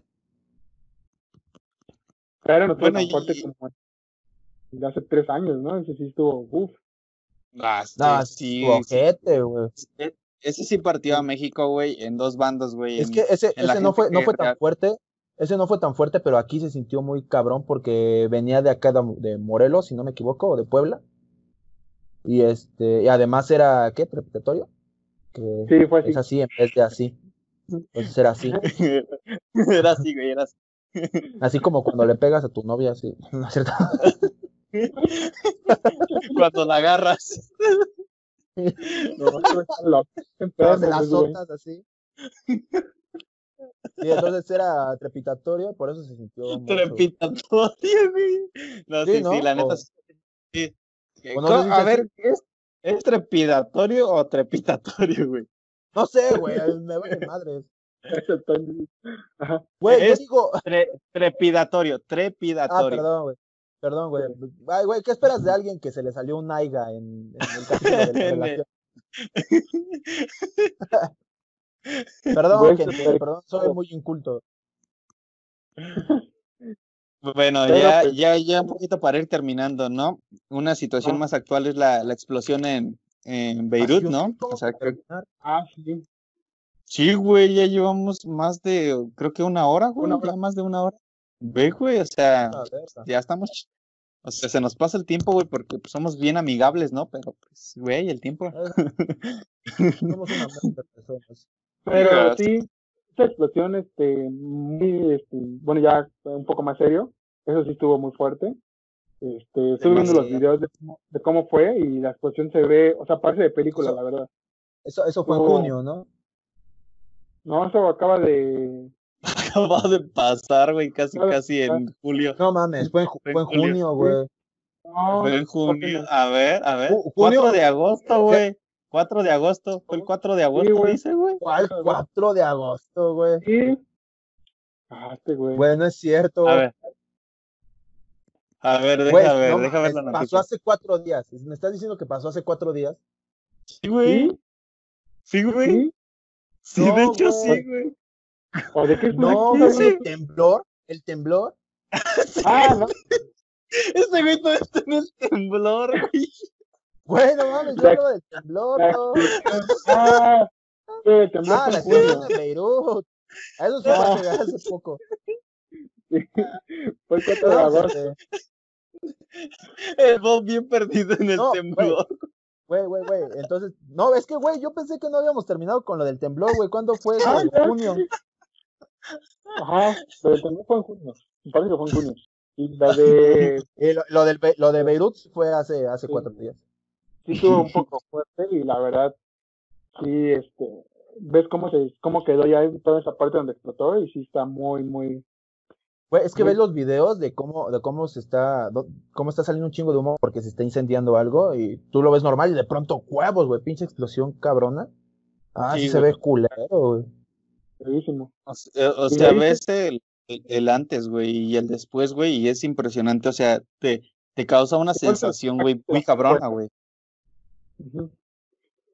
Pero no estuvo Bueno, tan y- fuerte como de hace tres años, ¿no? Ese sí estuvo, uff. Ah, No, sí, ojete, güey. E- Ese sí partió a México, güey, en dos bandos, güey. Es en- que ese, ese no fue, no fue tan fuerte, ese no fue tan fuerte, pero aquí se sintió muy cabrón porque venía de acá de, de Morelos, si no me equivoco, o de Puebla. Y este, y además era, ¿qué? Trepidatorio. Que Sí, fue así. es así en vez de así. Entonces era así. era así, güey, era así. Así como cuando le pegas a tu novia, así. ¿No es cierto? Cuando la agarras. No, no, están locos, están Cuando se enfermos, la güey. soltas así. Y entonces era trepidatorio, por eso se sintió mucho. Trepidatorio, güey. No, Sí, sí, sí, la neta. O- sí. sí. no a ver, ¿es, ¿es trepidatorio o trepidatorio, güey? No sé, güey, me vale madres. Güey, yo digo, Tre- trepidatorio, Ah, trepidatorio. perdón, güey. Perdón, güey. Ay, güey, ¿qué esperas de alguien que se le salió un aiga en, en el capítulo de la relación? Perdón, Güey, gente, perdón, soy muy inculto. Bueno, Pero, ya, pues- ya, ya un poquito para ir terminando, ¿no? Una situación más actual es la, la explosión en, en Así Beirut, ¿no? O sea, creo-. Ah, sí. sí, güey, ya llevamos más de, creo que una hora, güey, Una hora. más de una hora. Ve, güey, o sea, ya estamos, o sea, se nos pasa el tiempo, güey, porque pues, somos bien amigables, ¿no? Pero, pues, güey, el tiempo. somos una de personas. Pero sí, esta explosión, este, muy, este, bueno, ya un poco más serio, eso sí estuvo muy fuerte. Este, estuve viendo los videos de, cómo- de cómo fue y la explosión se ve, o sea, parece de película, Eso- la verdad. Eso, eso fue en junio, ¿no? No, eso acaba de... Acaba de pasar, güey, casi, casi en julio. No mames, fue en, Fue en junio, güey. No, Fue en junio. A ver, a ver. Ju- 4 junio- de agosto, güey. 4 de agosto. Fue el 4 de agosto, güey. dice, güey. ¿Cuál? 4 de agosto, güey. sí. Ah, este güey. Bueno, es cierto. A ver. A ver, deja Güey, ver, no deja ver la Pasó noticia. hace cuatro días. ¿Me estás diciendo que pasó hace cuatro días? Sí, güey. ¿Sí? Güey. ¿Sí? Sí, de hecho, güey. sí, güey. ¿O de qué es No, güey, el temblor. El temblor. Ah, no. Ese güey todavía está en el temblor, güey. Güey, no mames, yo hablo del temblor, no. Ah, el temblor Ah, la de Beirut. A eso fue Ah. hace, hace poco. Fue el 4 de agosto. El Bob bien perdido en el No, temblor. Güey, güey, güey. Entonces, no, es que, güey, yo pensé que no habíamos terminado con lo del temblor, güey. ¿Cuándo fue? Ah, En junio. Ajá, pero el temblor fue en junio. Me parece que fue en junio. Y la de... Y lo, lo del, lo de Beirut fue hace, hace Sí. cuatro días. sí estuvo un poco fuerte y la verdad sí este ves cómo se cómo quedó ya toda esa parte donde explotó y sí está muy muy Güey, es que ves los videos de cómo, de cómo se está, cómo está saliendo un chingo de humo porque se está incendiando algo y tú lo ves normal y de pronto huevos, güey, pinche explosión cabrona. Ah, sí, Sí, se güey. ve culero, güey. O Y sea, ves el, el, el antes, güey, y el después, güey, y es impresionante. O sea, te, te causa una sensación, güey, muy cabrona, güey.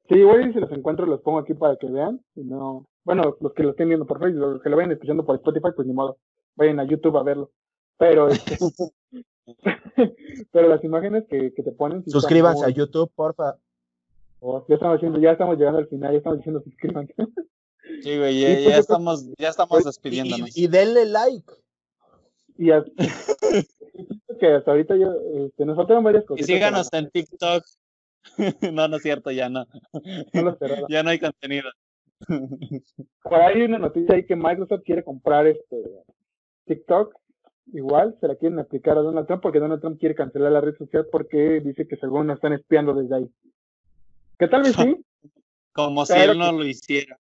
Sí, igual y si los encuentro los pongo aquí para que vean. Y no, bueno, los que lo estén viendo por Facebook, los que lo vayan escuchando por Spotify, pues ni modo. Vayan a YouTube a verlo. Pero este, pero las imágenes que, que te ponen están Suscríbanse a YouTube, porfa. oh, ya estamos haciendo, ya estamos llegando al final, ya estamos diciendo suscríbanse. Sí, güey, ya, pues, ya estamos, ya estamos Y, despidiéndonos. y denle like. Y hasta, que hasta ahorita yo, este, nos faltaron varias Y cosas. síganos en TikTok. No, no es cierto, ya no. No lo esperaba. Ya no hay contenido. Por ahí hay una noticia ahí que Microsoft quiere comprar este TikTok. Igual se la quieren aplicar a Donald Trump porque Donald Trump quiere cancelar la red social porque dice que según nos están espiando desde ahí. Que tal vez sí. Como si él no lo hiciera.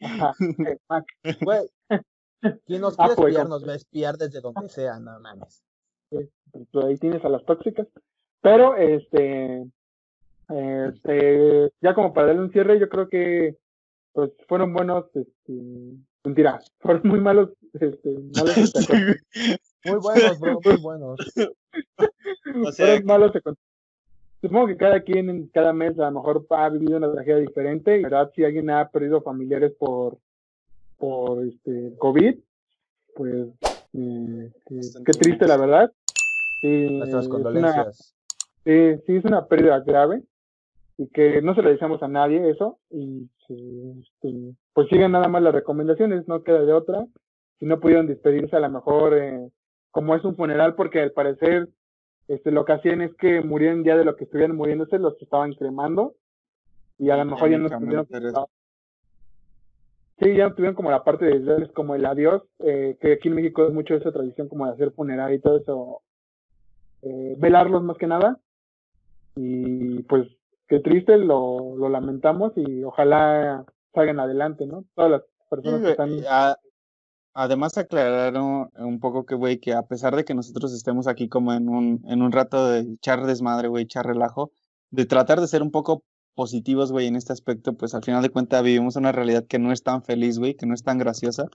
Ajá. Güey, quien nos Ah, quiere pues, espiar nos va a espiar desde donde sea, no mames. pues, ahí tienes a las tóxicas. Pero este, este, ya como para darle un cierre, yo creo que pues fueron buenos, este, mentira, fueron muy malos, este, malos. Muy buenos, bro, muy buenos. O sea, Fueron malos Supongo que cada quien en cada mes a lo mejor ha vivido una tragedia diferente. Y la verdad, si alguien ha perdido familiares por, por este COVID, pues eh, qué, qué triste la verdad. Sí, Nuestras es una, condolencias. sí, es una pérdida grave y que no se le deseamos a nadie eso y este, pues sigan nada más las recomendaciones, no queda de otra. Si no pudieron despedirse a lo mejor eh, como es un funeral porque al parecer este, lo que hacían es que murieran ya de lo que estuvieran muriéndose, los estaban cremando y a lo mejor ya no tuvieron Sí, ya tuvieron como la parte de darles como el adiós, eh, que aquí en México es mucho esa tradición como de hacer funeral y todo eso, eh, velarlos más que nada. Y pues qué triste, lo, lo lamentamos y ojalá salgan adelante, ¿no? Todas las personas que Sí, están... güey, a- además aclararon un poco que, güey, que a pesar de que nosotros estemos aquí como en un, en un rato de echar desmadre, güey, echar relajo, de tratar de ser un poco positivos, güey, en este aspecto, pues al final de cuentas vivimos una realidad que no es tan feliz, güey, que no es tan graciosa.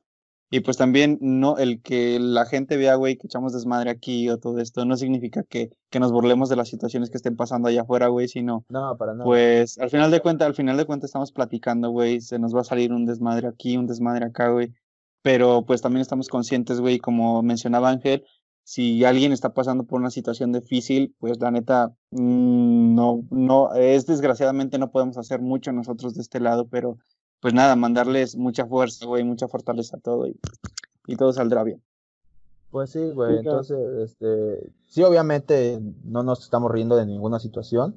Y pues también no, el que la gente vea, güey, que echamos desmadre aquí o todo esto, no significa que, que nos burlemos de las situaciones que estén pasando allá afuera, güey, sino No, para nada. pues al final de cuentas, al final de cuentas estamos platicando, güey, se nos va a salir un desmadre aquí, un desmadre acá, güey. Pero pues también estamos conscientes, güey, como mencionaba Ángel, si alguien está pasando por una situación difícil, pues la neta, mm, no, no, es desgraciadamente no podemos hacer mucho nosotros de este lado, pero pues nada, mandarles mucha fuerza, güey, mucha fortaleza a todo y, y todo saldrá bien. Pues sí, güey, Sí, claro. entonces, este, sí, obviamente no nos estamos riendo de ninguna situación,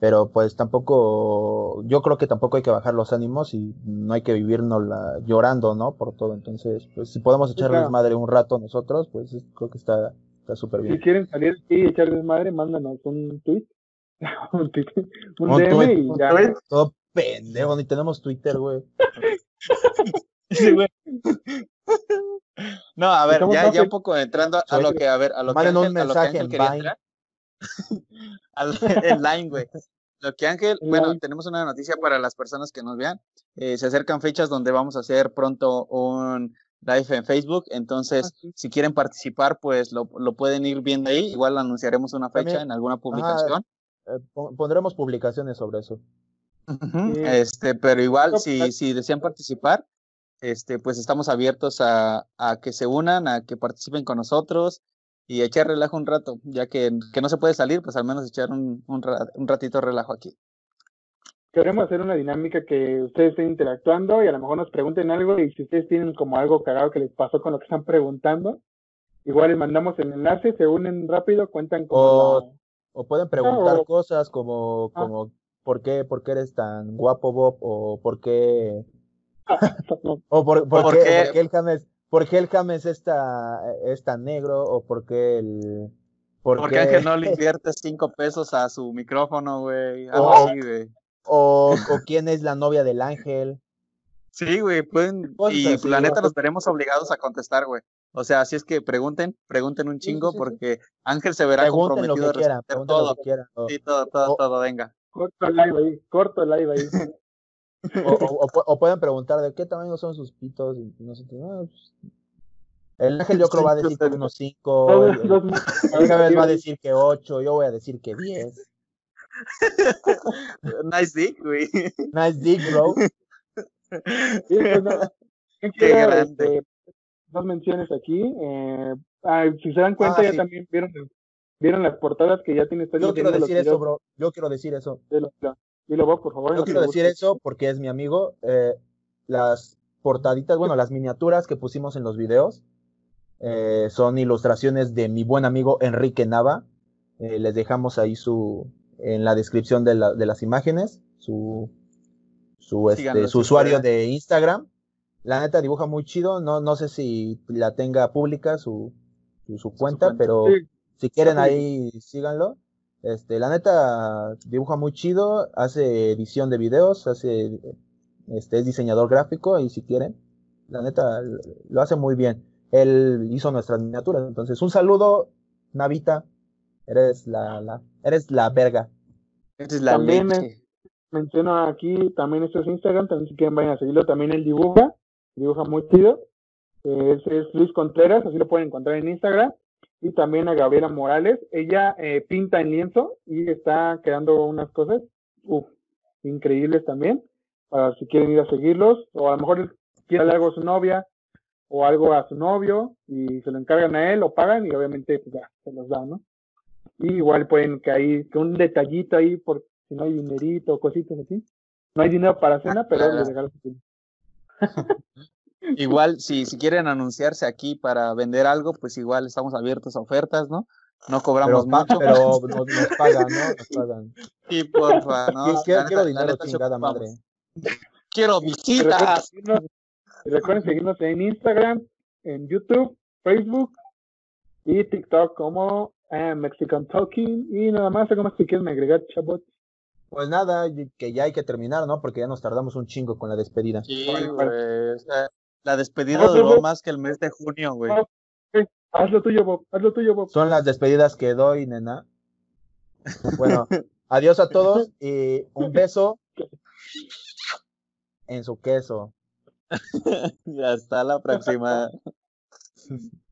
pero pues tampoco, yo creo que tampoco hay que bajar los ánimos y no hay que vivirnos la, llorando, ¿no? Por todo, entonces, pues si podemos Sí, echarles claro. madre un rato nosotros, pues es- creo que está, está súper Si bien. quieren salir y echar desmadre, mándanos un tweet. un, tweet- un Un DM tweet, y un ya. tweet. Todo pendejo, ni tenemos Twitter, güey. Sí, güey. No, a ver, ¿Cómo ya, ya un poco entrando a lo que, a ver, a lo que un Ángel, a lo que Ángel en quería entrar. En Line, güey. Lo que Ángel, En bueno, Line. tenemos una noticia para las personas que nos vean. Eh, se acercan fechas donde vamos a hacer pronto un live en Facebook. Entonces, Ah, sí. si quieren participar, pues lo, lo pueden ir viendo ahí. Igual anunciaremos una fecha También- en alguna publicación. Eh, pon- pondremos publicaciones sobre eso. Este, pero igual, si, pues- si desean participar, este, pues estamos abiertos a, a que se unan, a que participen con nosotros y echar relajo un rato, ya que, que no se puede salir, pues al menos echar un, un, ra- un ratito de relajo aquí. Queremos hacer una dinámica que ustedes estén interactuando y a lo mejor nos pregunten algo y si ustedes tienen como algo cagado que les pasó con lo que están preguntando, igual les mandamos el enlace, se unen rápido, cuentan como O- O pueden preguntar o- cosas como, Ah. ¿Por qué, ¿por qué eres tan guapo, Bob? O ¿por qué, o por, por ¿Por qué, o qué? por qué el James, por qué el James está, está negro? ¿O por qué el... por Porque qué- Ángel no le invierte cinco pesos a su micrófono, güey. Algo Oh. así, güey. o, o quién es la novia del ángel? Sí, güey, pueden, y así, la neta nos veremos obligados a contestar, güey. O sea, así es que pregunten, pregunten un sí, chingo, sí, sí. porque Ángel se verá Pregunten lo comprometido que a quieran, todo. lo que quieran. O, Sí, todo, todo, o- todo, venga. Corto el live ahí, corto el live ahí. o, o- o pu- o pueden preguntar de qué tamaño son sus pitos. y no sé qué. no, pues, el ángel yo creo va a decir que unos 5. Todos El, el va a decir que 8. Yo voy a decir que 10. Nice dick, güey. Nice dick, bro. Sí, pues, no. Qué Quiero, grande. dos menciones aquí. Eh, ah, si se dan cuenta, Ah, ya sí. también vieron, vieron las portadas que ya tiene estoy Yo quiero decir eso, bro. Yo quiero decir eso. Dilo vos, por favor. Yo quiero decir eso porque es mi amigo. eh, las portaditas, bueno, las miniaturas que pusimos en los videos eh, son ilustraciones de mi buen amigo Enrique Nava. Eh, les dejamos ahí su en la descripción de, la- de las imágenes su su, este, su usuario de Instagram. La neta dibuja muy chido. No, no sé si la tenga pública su, su, su cuenta, cuenta. pero Sí, si quieren ahí síganlo. Este, la neta dibuja muy chido, hace edición de videos, hace este es diseñador gráfico y si quieren, la neta lo hace muy bien. Él hizo nuestras miniaturas, entonces un saludo, Navita. Eres la, la eres la verga. Esa es la También leche. menciono aquí también esto es Instagram, también si quieren vayan a seguirlo, también él dibuja, dibuja muy chido. Ese es Luis Contreras, así lo pueden encontrar en Instagram. Y también a Gabriela Morales, ella eh, pinta en lienzo y está creando unas cosas uf, increíbles también, para si quieren ir a seguirlos, o a lo mejor quiere algo a su novia o algo a su novio y se lo encargan a él o pagan y obviamente pues ya se los dan, ¿no? Y igual pueden que ahí, que un detallito ahí por si no hay dinerito cositas así. No hay dinero para cena, pero claro. les regalas. Igual, si, si quieren anunciarse aquí para vender algo, pues igual estamos abiertos a ofertas, ¿no? No cobramos mucho. pero nos, nos pagan, ¿no? Nos pagan. Sí, porfa, ¿no? Quiero- quiero, dinero, neta chingada madre. Quiero recuerden visitas. recuerden seguirnos en Instagram, en YouTube, Facebook y TikTok como eh, Mexican Talking. Y nada más, algo más que quieren agregar, chavos. Pues nada, que ya hay que terminar, ¿no? Porque ya nos tardamos un chingo con la despedida. Sí, güey. o sea, la despedida duró más que el mes de junio, güey. No. Haz lo tuyo, Bob. Haz lo tuyo, Bob. Son las despedidas que doy, nena. Bueno, adiós a todos y un beso en su queso. Hasta la próxima.